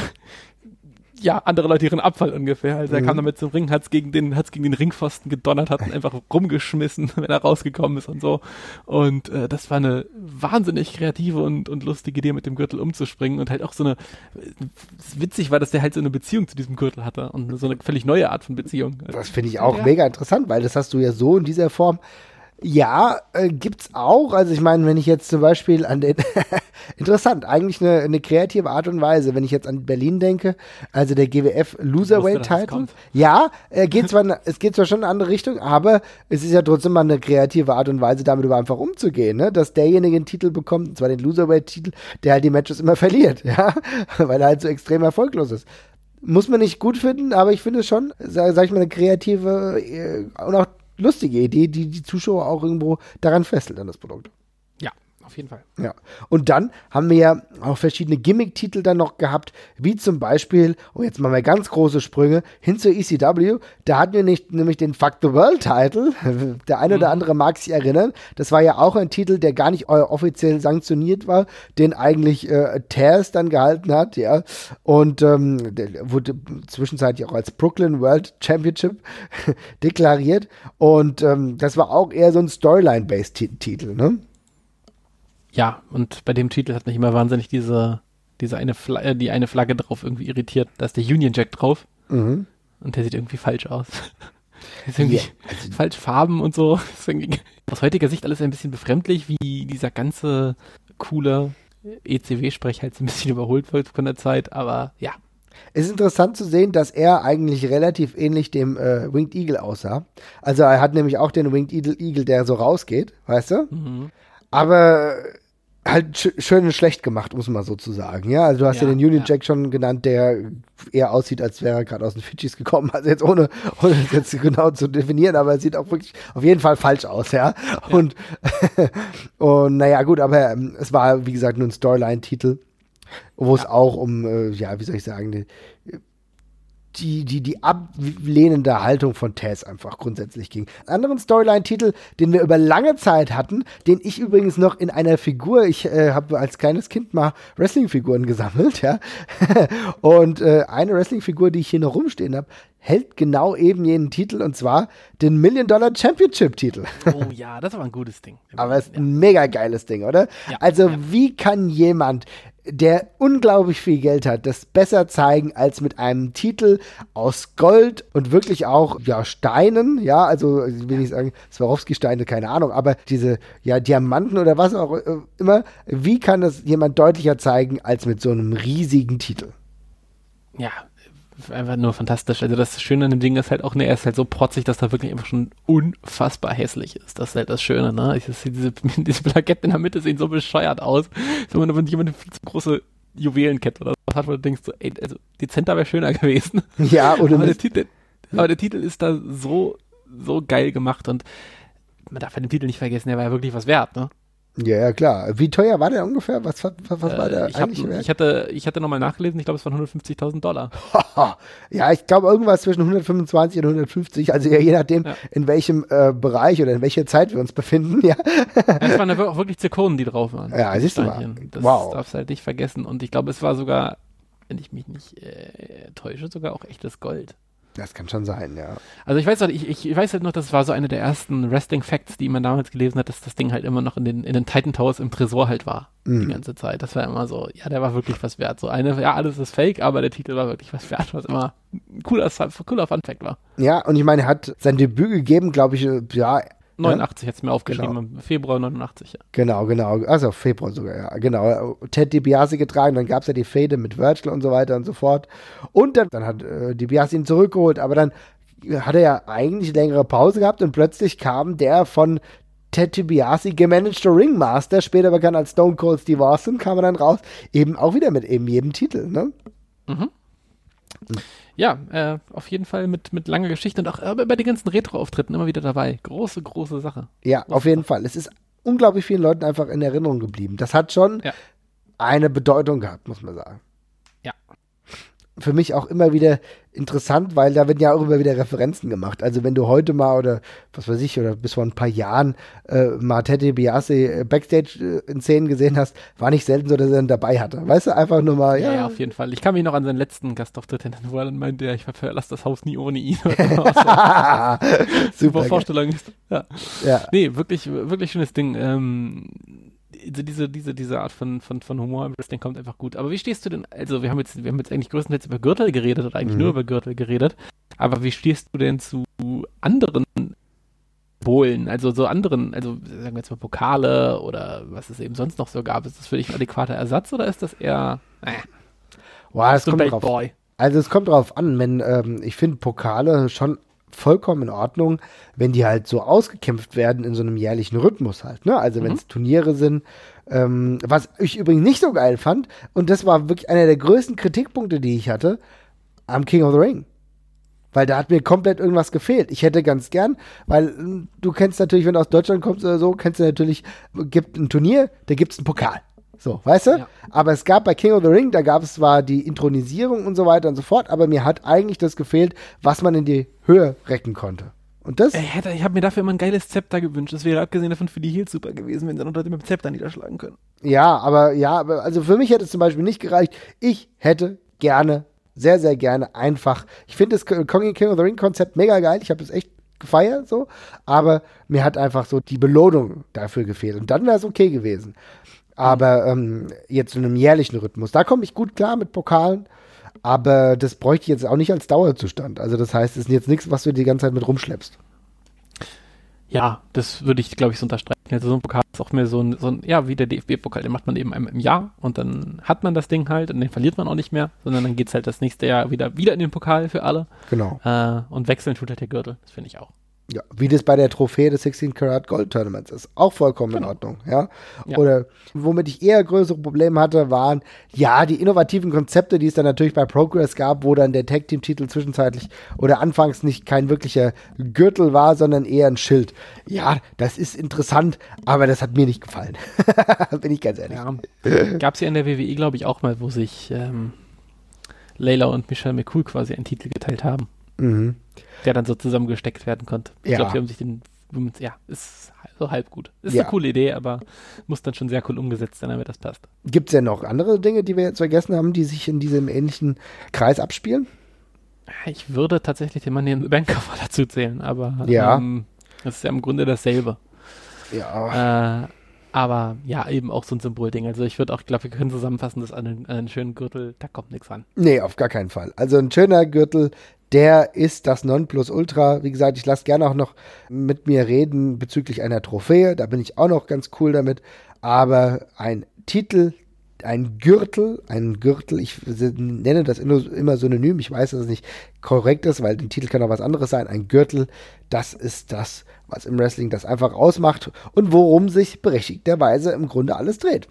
ja, andere Leute ihren Abfall ungefähr. Also er kam mhm. damit zum Ring, hat's gegen den, hat's gegen den Ringpfosten gedonnert, hat ihn einfach rumgeschmissen, wenn er rausgekommen ist und so. Und äh, das war eine wahnsinnig kreative und, und lustige Idee, mit dem Gürtel umzuspringen und halt auch so eine, witzig war, dass der halt so eine Beziehung zu diesem Gürtel hatte und so eine völlig neue Art von Beziehung. Das finde ich auch ja. mega interessant, weil das hast du ja so in dieser Form ja, äh, gibt's auch. Also ich meine, wenn ich jetzt zum Beispiel an den interessant, eigentlich eine, eine kreative Art und Weise, wenn ich jetzt an Berlin denke, also der GWF Loserweight Title. Ja, äh, geht zwar, es geht zwar schon in eine andere Richtung, aber es ist ja trotzdem mal eine kreative Art und Weise, damit über einfach umzugehen, ne? Dass derjenige einen Titel bekommt, und zwar den Loserweight Titel, der halt die Matches immer verliert, ja, weil er halt so extrem erfolglos ist. Muss man nicht gut finden, aber ich finde es schon, sag, sag ich mal, eine kreative äh, und auch lustige Idee, die die Zuschauer auch irgendwo daran fesselt, an das Produkt. Auf jeden Fall. Ja. Und dann haben wir ja auch verschiedene Gimmick-Titel dann noch gehabt, wie zum Beispiel, und oh, jetzt machen wir ganz große Sprünge, hin zur ECW. Da hatten wir nicht, nämlich den Fuck the World-Titel. Der eine mhm. oder andere mag sich erinnern. Das war ja auch ein Titel, der gar nicht offiziell sanktioniert war, den eigentlich äh, Taz dann gehalten hat, ja. Und ähm, der wurde zwischenzeitlich auch als Brooklyn World Championship deklariert. Und ähm, das war auch eher so ein Storyline-based Titel, ne? Ja, und bei dem Titel hat mich immer wahnsinnig diese, diese eine Flagge, äh, die eine Flagge drauf irgendwie irritiert. Da ist der Union Jack drauf. Mhm. Und der sieht irgendwie falsch aus. ist irgendwie ja, also falsch Farben und so. aus heutiger Sicht alles ein bisschen befremdlich, wie dieser ganze coole ECW-Sprech halt so ein bisschen überholt wird von der Zeit, aber ja. Es ist interessant zu sehen, dass er eigentlich relativ ähnlich dem äh, Winged Eagle aussah. Also er hat nämlich auch den Winged Eagle, der so rausgeht, weißt du? Mhm. Aber halt sch schön und schlecht gemacht, muss man so zu sagen. Ja, also du hast ja, ja den Union ja. Jack schon genannt, der eher aussieht, als wäre er gerade aus den Fidschis gekommen. Also jetzt ohne, ohne das jetzt genau zu definieren, aber er sieht auch wirklich auf jeden Fall falsch aus, ja. ja. Und, und naja, gut, aber ähm, es war, wie gesagt, nur ein Storyline-Titel, wo es auch um, äh, ja, wie soll ich sagen, die, die, die, die ablehnende Haltung von Taz einfach grundsätzlich ging. Anderen Storyline-Titel, den wir über lange Zeit hatten, den ich übrigens noch in einer Figur, ich äh, habe als kleines Kind mal Wrestling-Figuren gesammelt, ja. und äh, eine Wrestling-Figur, die ich hier noch rumstehen habe, hält genau eben jenen Titel und zwar den Million Dollar Championship Titel. Oh ja, das war ein gutes Ding. Aber es ist ein mega geiles Ding, oder? Ja, also ja. wie kann jemand der unglaublich viel Geld hat, das besser zeigen als mit einem Titel aus Gold und wirklich auch, ja, Steinen, ja, also, will ich sagen, Swarovski-Steine, keine Ahnung, aber diese, ja, Diamanten oder was auch äh, immer, wie kann das jemand deutlicher zeigen als mit so einem riesigen Titel? Ja, einfach nur fantastisch. Also das Schöne an dem Ding ist halt auch, ne, er ist halt so protzig, dass er wirklich einfach schon unfassbar hässlich ist. Das ist halt das Schöne, ne? Ich, diese, diese Plaketten in der Mitte sehen so bescheuert aus. Wenn man jemand eine viel zu große Juwelenkette oder was hat, wo du denkst, so, ey, also dezenter wäre schöner gewesen. Ja, oder aber, der Titel, aber der Titel ist da so, so geil gemacht und man darf halt den Titel nicht vergessen, der war ja wirklich was wert, ne? Ja, ja, klar. Wie teuer war der ungefähr? Was, was, was war der Äh, ich, hab, eigentliche Wert? ich hatte, ich hatte nochmal nachgelesen, ich glaube, es waren 150.000 Dollar. ja, ich glaube irgendwas zwischen 125 und 150, also ja, je nachdem, Ja. in welchem äh, Bereich oder in welcher Zeit wir uns befinden, ja. Es waren aber auch wirklich Zirkonen, die drauf waren. Ja, siehst du mal. Das Wow. darfst du halt nicht vergessen. Und ich glaube, es war sogar, wenn ich mich nicht äh, täusche, sogar auch echtes Gold. Das kann schon sein, ja. Also ich weiß halt, ich, ich weiß halt noch, das war so eine der ersten Wrestling Facts, die man damals gelesen hat, dass das Ding halt immer noch in den, in den Titan Towers im Tresor halt war. Mhm. Die ganze Zeit. Das war immer so, ja, der war wirklich was wert. So eine, ja, alles ist fake, aber der Titel war wirklich was wert, was immer ein cooler, cooler Fun Fact war. Ja, und ich meine, er hat sein Debüt gegeben, glaube ich, äh, ja, 89 hat's mir aufgeschrieben, Genau. Februar 89, ja. Genau, genau. Also Februar sogar, ja. Genau. Ted DiBiase getragen, dann gab es ja die Fehde mit Virgil und so weiter und so fort. Und dann, dann hat äh, DiBiase ihn zurückgeholt, aber dann hat er ja eigentlich längere Pause gehabt und plötzlich kam der von Ted DiBiase gemanagte Ringmaster, später bekannt als Stone Cold Steve Austin, kam er dann raus, eben auch wieder mit eben jedem Titel, ne? Ja, äh, auf jeden Fall mit, mit langer Geschichte und auch äh, bei den ganzen Retro-Auftritten immer wieder dabei. Große, große Sache. Ja, auf jeden Fall. Es ist unglaublich vielen Leuten einfach in Erinnerung geblieben. Das hat schon Ja. eine Bedeutung gehabt, muss man sagen. Für mich auch immer wieder interessant, weil da werden ja auch immer wieder Referenzen gemacht. Also wenn du heute mal oder was weiß ich, oder bis vor ein paar Jahren äh, mal Teddy Biase äh, Backstage äh, in Szenen gesehen hast, war nicht selten so, dass er ihn dabei hatte. Weißt du, einfach nur mal, Ja, ja, auf jeden Fall. Ich kann mich noch an seinen letzten Gastauftritt erinnern, wo er dann meinte, ich verlasse das Haus nie ohne ihn. Super super. geil. Vorstellung ist. Ja. Ja. Nee, wirklich, wirklich schönes Ding. Ähm, diese, diese, diese, Art von, von, von Humor im Wrestling kommt einfach gut. Aber wie stehst du denn, also wir haben jetzt, wir haben jetzt eigentlich größtenteils über Gürtel geredet oder eigentlich Mhm. nur über Gürtel geredet, aber wie stehst du denn zu anderen Bohlen, also so anderen, also sagen wir jetzt mal Pokale oder was es eben sonst noch so gab? Ist das für dich ein adäquater Ersatz oder ist das eher äh, Boah, das kommt drauf Boy? Also es kommt drauf an, wenn ähm, ich finde Pokale schon vollkommen in Ordnung, wenn die halt so ausgekämpft werden in so einem jährlichen Rhythmus halt. Ne? Also wenn es Turniere sind, ähm, was ich übrigens nicht so geil fand und das war wirklich einer der größten Kritikpunkte, die ich hatte am King of the Ring. Weil da hat mir komplett irgendwas gefehlt. Ich hätte ganz gern, weil ähm, du kennst natürlich, wenn du aus Deutschland kommst oder so, kennst du natürlich, gibt ein Turnier, da gibt's einen Pokal. So, weißt du? Ja. Aber es gab bei King of the Ring, da gab es zwar die Intronisierung und so weiter und so fort, aber mir hat eigentlich das gefehlt, was man in die Höhe recken konnte. Und das, Ich, hätte- ich habe mir dafür immer ein geiles Zepter gewünscht. Das wäre abgesehen davon für die Heels super gewesen, wenn sie dann unter dem Zepter niederschlagen können. ja, aber ja, also für mich hätte es zum Beispiel nicht gereicht. Ich hätte gerne, sehr, sehr gerne einfach, ich finde das King King of the Ring Konzept mega geil. Ich habe es echt gefeiert, so, aber mir hat einfach so die Belohnung dafür gefehlt. Und dann wäre es okay gewesen. Aber ähm, jetzt in einem jährlichen Rhythmus, da komme ich gut klar mit Pokalen. Aber das bräuchte ich jetzt auch nicht als Dauerzustand. Also das heißt, es ist jetzt nichts, was du die ganze Zeit mit rumschleppst. Ja, das würde ich, glaube ich, so unterstreichen. Also so ein Pokal ist auch mehr so ein, so ein ja, wie der DFB-Pokal, den macht man eben einmal im Jahr und dann hat man das Ding halt und den verliert man auch nicht mehr, sondern dann geht's halt das nächste Jahr wieder, wieder in den Pokal für alle. Genau. Äh, und wechseln tut halt der Gürtel. Das finde ich auch. Ja, wie das bei der Trophäe des 16 Karat Gold Tournaments ist. Auch vollkommen in Ordnung, ja? Ja. Oder womit ich eher größere Probleme hatte, waren, ja, die innovativen Konzepte, die es dann natürlich bei Progress gab, wo dann der Tag Team Titel zwischenzeitlich oder anfangs nicht kein wirklicher Gürtel war, sondern eher ein Schild. Ja, das ist interessant, aber das hat mir nicht gefallen. Bin ich ganz ehrlich. Ja. Gab's ja in der WWE, glaube ich, auch mal, wo sich ähm, Layla und Michelle McCool quasi einen Titel geteilt haben, Mhm. der dann so zusammengesteckt werden konnte. Ich Ja. glaube, die haben sich den, ja, ist so halb gut. Ist Ja. eine coole Idee, aber muss dann schon sehr cool umgesetzt sein, damit das passt. Gibt es denn noch andere Dinge, die wir jetzt vergessen haben, die sich in diesem ähnlichen Kreis abspielen? Ich würde tatsächlich den Money in the Bank Cover dazu zählen, aber Ja. ähm, das ist ja im Grunde dasselbe. Ja. Äh, aber ja, eben auch so ein Symbolding. Also ich würde auch, glaube, wir können zusammenfassen, dass an einen, an einen schönen Gürtel, da kommt nichts ran. Nee, auf gar keinen Fall. Also ein schöner Gürtel, der ist das Nonplusultra. Wie gesagt, ich lasse gerne auch noch mit mir reden bezüglich einer Trophäe. Da bin ich auch noch ganz cool damit. Aber ein Titel, ein Gürtel, ein Gürtel, ich nenne das immer synonym. Ich weiß, dass es nicht korrekt ist, weil ein Titel kann auch was anderes sein. Ein Gürtel, das ist das, was im Wrestling das einfach ausmacht und worum sich berechtigterweise im Grunde alles dreht.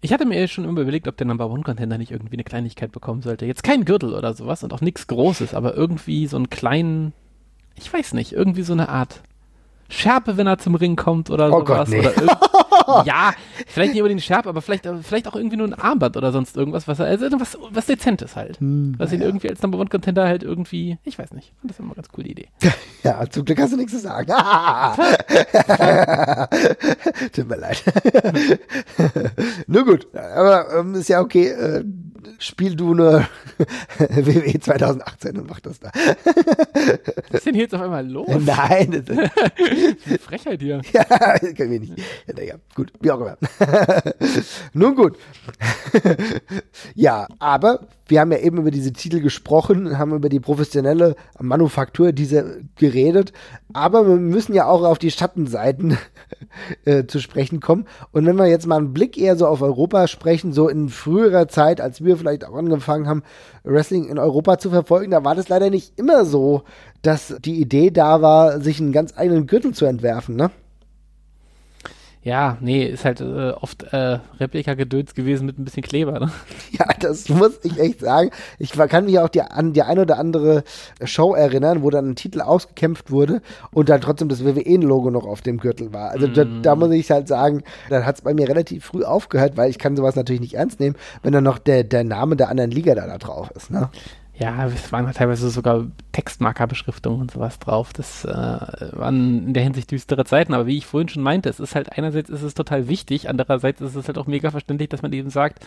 Ich hatte mir schon immer überlegt, ob der Number One Contender nicht irgendwie eine Kleinigkeit bekommen sollte. Jetzt kein Gürtel oder sowas und auch nichts Großes, aber irgendwie so einen kleinen, ich weiß nicht, irgendwie so eine Art Schärpe, wenn er zum Ring kommt oder Oh sowas. Gott, nee. Oder ja, vielleicht nicht über den Scherb, aber vielleicht, vielleicht auch irgendwie nur ein Armband oder sonst irgendwas, was, also was, was Dezentes halt. Hm, was ihn irgendwie als Number One Contender halt irgendwie, ich weiß nicht, das ist immer eine ganz coole Idee. Ja, zum Glück hast du nichts zu sagen. Tut mir leid. Nur gut, aber ähm, ist ja okay. Äh, spiel du nur WWE 2018 und mach das da. Was ist denn hier jetzt auf einmal los? Nein, das ist Frechheit hier. ja, können wir nicht. Ja, naja, gut, wie auch immer. Nun gut. ja, aber wir haben ja eben über diese Titel gesprochen, haben über die professionelle Manufaktur dieser geredet, aber wir müssen ja auch auf die Schattenseiten äh, zu sprechen kommen. Und wenn wir jetzt mal einen Blick eher so auf Europa sprechen, so in früherer Zeit, als wir vielleicht auch angefangen haben, Wrestling in Europa zu verfolgen, da war das leider nicht immer so, dass die Idee da war, sich einen ganz eigenen Gürtel zu entwerfen, ne? Ja, nee, ist halt äh, oft äh, Replika-Gedöns gewesen mit ein bisschen Kleber, ne? Ja, das muss ich echt sagen. Ich kann mich auch die, an die ein oder andere Show erinnern, wo dann ein Titel ausgekämpft wurde und dann trotzdem das WWE-Logo noch auf dem Gürtel war. Also da, da muss ich halt sagen, dann hat es bei mir relativ früh aufgehört, weil ich kann sowas natürlich nicht ernst nehmen, wenn dann noch der, der Name der anderen Liga da, da drauf ist. Ne? Ja, es waren halt teilweise sogar Textmarkerbeschriftungen und sowas drauf. Das äh, waren in der Hinsicht düstere Zeiten, aber wie ich vorhin schon meinte, es ist halt einerseits ist es total wichtig, andererseits ist es halt auch mega verständlich, dass man eben sagt,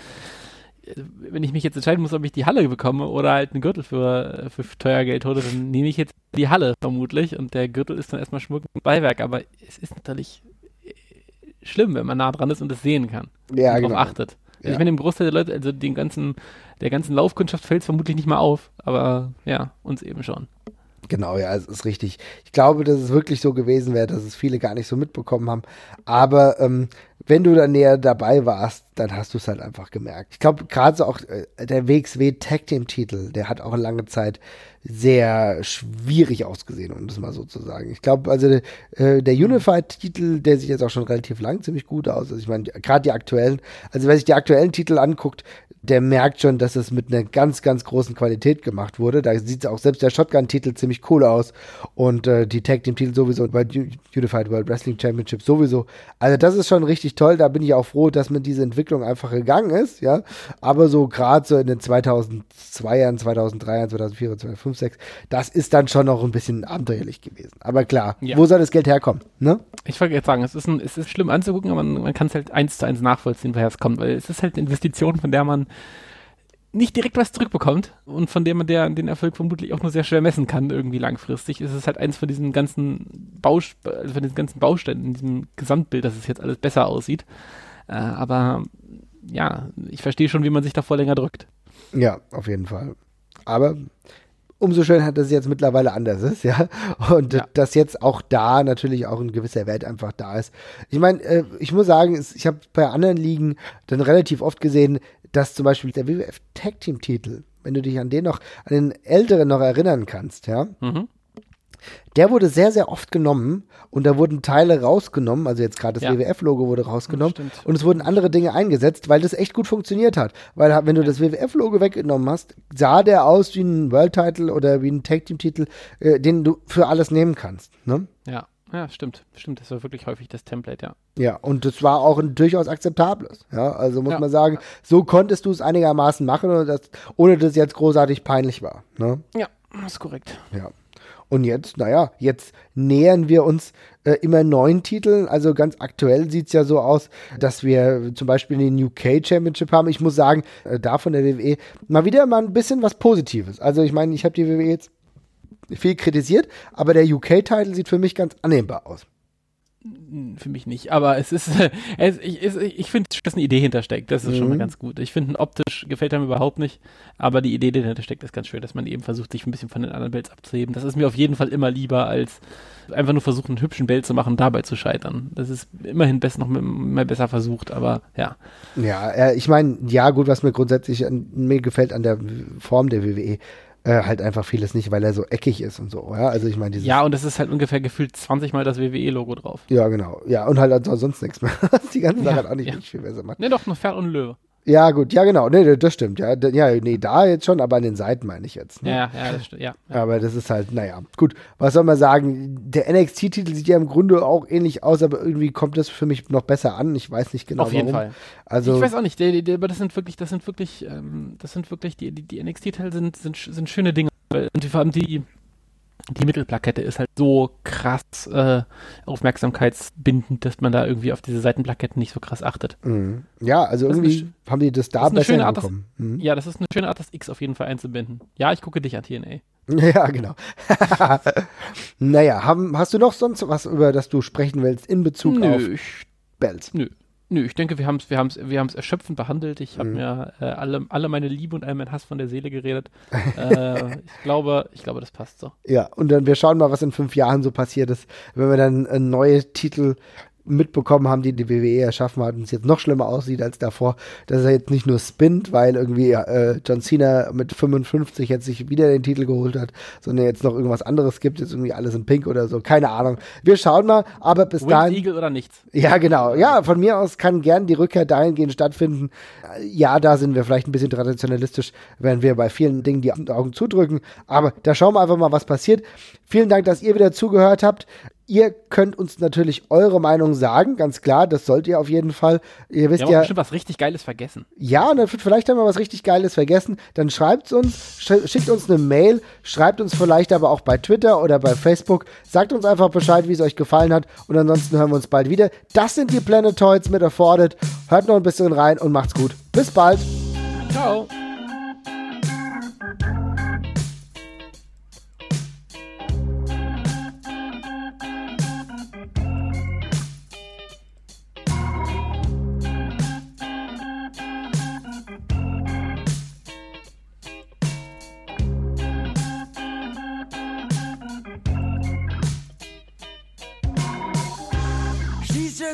äh, wenn ich mich jetzt entscheiden muss, ob ich die Halle bekomme oder halt einen Gürtel für, für teuer Geld hole, dann nehme ich jetzt die Halle vermutlich und der Gürtel ist dann erstmal Schmuck und Beiwerk, aber es ist natürlich äh, schlimm, wenn man nah dran ist und es sehen kann Ja, und genau. darauf achtet. Also. Ich meine, dem Großteil der Leute, also den ganzen, der ganzen Laufkundschaft fällt es vermutlich nicht mal auf, aber ja, uns eben schon. Genau, ja, es ist richtig. Ich glaube, dass es wirklich so gewesen wäre, dass es viele gar nicht so mitbekommen haben. Aber ähm, wenn du da näher dabei warst, dann hast du es halt einfach gemerkt. Ich glaube, gerade so auch äh, der WXW Tag Team Titel, der hat auch lange Zeit sehr schwierig ausgesehen, um das mal so zu sagen. Ich glaube, also äh, der Unified Titel, der sieht jetzt auch schon relativ lang ziemlich gut aus. Also ich meine, gerade die aktuellen, also wer sich die aktuellen Titel anguckt, der merkt schon, dass es mit einer ganz, ganz großen Qualität gemacht wurde. Da sieht auch selbst der Shotgun-Titel ziemlich cool aus und äh, die Tag Team-Titel sowieso bei U- Unified World Wrestling Championship sowieso. Also das ist schon richtig toll. Da bin ich auch froh, dass mir diese Entwicklung einfach gegangen ist, ja. Aber so gerade so in den 2002ern, 2003ern, 2004, 2005, 2006, das ist dann schon noch ein bisschen abenteuerlich gewesen. Aber klar, Ja. wo soll das Geld herkommen, ne? Ich wollte jetzt sagen, es ist, ein, es ist schlimm anzugucken, aber man, man kann es halt eins zu eins nachvollziehen, woher es kommt, weil es ist halt eine Investition, von der man nicht direkt was zurückbekommt und von der man der, den Erfolg vermutlich auch nur sehr schwer messen kann, irgendwie langfristig. Es ist halt eins von diesen ganzen Baus also von diesen ganzen Bausteinen in diesem Gesamtbild, dass es jetzt alles besser aussieht. Äh, aber ja, ich verstehe schon, wie man sich davor länger drückt. Ja, auf jeden Fall. Aber umso schöner, dass es jetzt mittlerweile anders ist, ja. Und Ja. dass jetzt auch da natürlich auch ein gewisser Wert einfach da ist. Ich meine, äh, ich muss sagen, ich habe bei anderen Ligen dann relativ oft gesehen, dass zum Beispiel der WWF Tag Team Titel, wenn du dich an den noch, an den älteren noch erinnern kannst, ja, Mhm. der wurde sehr, sehr oft genommen und da wurden Teile rausgenommen, also jetzt gerade das Ja. WWF-Logo wurde rausgenommen Stimmt. und es wurden andere Dinge eingesetzt, weil das echt gut funktioniert hat. Weil wenn du das WWF-Logo weggenommen hast, sah der aus wie ein World-Title oder wie ein Tag-Team-Titel, äh, den du für alles nehmen kannst. Ne? Ja, ja, stimmt. Stimmt, das war wirklich häufig das Template, ja. Ja, und das war auch ein durchaus akzeptables. Ja, also muss Ja. man sagen, so konntest du es einigermaßen machen, ohne dass, ohne dass es jetzt großartig peinlich war. Ne? Ja, das ist korrekt. Ja. Und jetzt, naja, jetzt nähern wir uns äh, immer neuen Titeln. Also ganz aktuell sieht es ja so aus, dass wir zum Beispiel den UK Championship haben. Ich muss sagen, äh, da von der WWE mal wieder mal ein bisschen was Positives. Also ich meine, ich habe die WWE jetzt viel kritisiert, aber der UK-Titel sieht für mich ganz annehmbar aus. Für mich nicht, aber es ist, es, ich, es, ich finde, dass eine Idee hintersteckt. Das ist schon mal Mhm. ganz gut. Ich finde, optisch gefällt einem überhaupt nicht, aber die Idee, die dahinter steckt, ist ganz schön, dass man eben versucht, sich ein bisschen von den anderen Belts abzuheben. Das ist mir auf jeden Fall immer lieber, als einfach nur versuchen, einen hübschen Belt zu machen dabei zu scheitern. Das ist immerhin best, noch mal besser versucht, aber ja. Ja, äh, ich meine, ja, gut, was mir grundsätzlich an, mir gefällt an der Form der WWE, äh, halt einfach vieles nicht, weil er so eckig ist und so. Ja, also ich meine. Ja, und es ist halt ungefähr gefühlt 20 Mal das WWE-Logo drauf. Ja, genau. Ja, und halt sonst nichts mehr. Die ganze Sache Ja, halt auch nicht ja. viel besser macht. Ne, doch, noch Pferd und Löwe. Ja, gut, ja, genau. Nee, das stimmt. Ja, ja, nee, da jetzt schon, aber an den Seiten meine ich jetzt. Ne? Ja, ja, das stimmt, ja. Aber das ist halt, naja, gut. Was soll man sagen? Der NXT-Titel sieht ja im Grunde auch ähnlich aus, aber irgendwie kommt das für mich noch besser an. Ich weiß nicht genau Auf jeden warum. Fall. Also, ich weiß auch nicht, die, die, aber das sind wirklich, das sind wirklich, ähm, das sind wirklich, die, die, die NXT-Teile sind, sind, sind schöne Dinge. Und vor allem die, die Mittelplakette ist halt so krass äh, aufmerksamkeitsbindend, dass man da irgendwie auf diese Seitenplaketten nicht so krass achtet. mh. ja, also Das irgendwie eine haben die das da das besser schöne Art, das-. Mhm. Ja, das ist eine schöne Art, das X auf jeden Fall einzubinden. Ja, ich gucke dich an TNA. Ja, genau. naja, haben, hast du noch sonst was, über das du sprechen willst in Bezug auf Nö, ich, Bells? nö. Nö, ich denke, wir haben es wir haben's, wir haben's erschöpfend behandelt. Ich habe Mhm. mir äh, alle, alle meine Liebe und all mein Hass von der Seele geredet. äh, ich, glaube, ich glaube, das passt so. Ja, und dann wir schauen mal, was in fünf Jahren so passiert ist, wenn wir dann äh, neue Titel mitbekommen haben, die die WWE erschaffen hat und es jetzt noch schlimmer aussieht als davor, dass er jetzt nicht nur spinnt, weil irgendwie äh, John Cena mit 55 jetzt sich wieder den Titel geholt hat, sondern jetzt noch irgendwas anderes gibt, jetzt irgendwie alles in Pink oder so, keine Ahnung. Wir schauen mal, aber bis Winged dahin Eagle oder nichts. ja, genau. Ja, von mir aus kann gern die Rückkehr dahingehend stattfinden. Ja, da sind wir vielleicht ein bisschen traditionalistisch, während wir bei vielen Dingen die Augen zudrücken. Aber da schauen wir einfach mal, was passiert. Vielen Dank, dass ihr wieder zugehört habt. Ihr könnt uns natürlich eure Meinung sagen, ganz klar, das sollt ihr auf jeden Fall. Ihr wisst Wir haben ja, bestimmt was richtig Geiles vergessen. ja, ne, vielleicht haben wir was richtig Geiles vergessen. Dann schreibt uns, sch schickt uns eine Mail, schreibt uns vielleicht aber auch bei Twitter oder bei Facebook. Sagt uns einfach Bescheid, wie es euch gefallen hat. Und ansonsten hören wir uns bald wieder. Das sind die Planetoids mit Afforded. Hört noch ein bisschen rein und macht's gut. Bis bald. Ciao.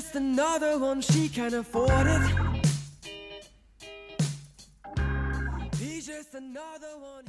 Just another one, she can afford it. He's just another one.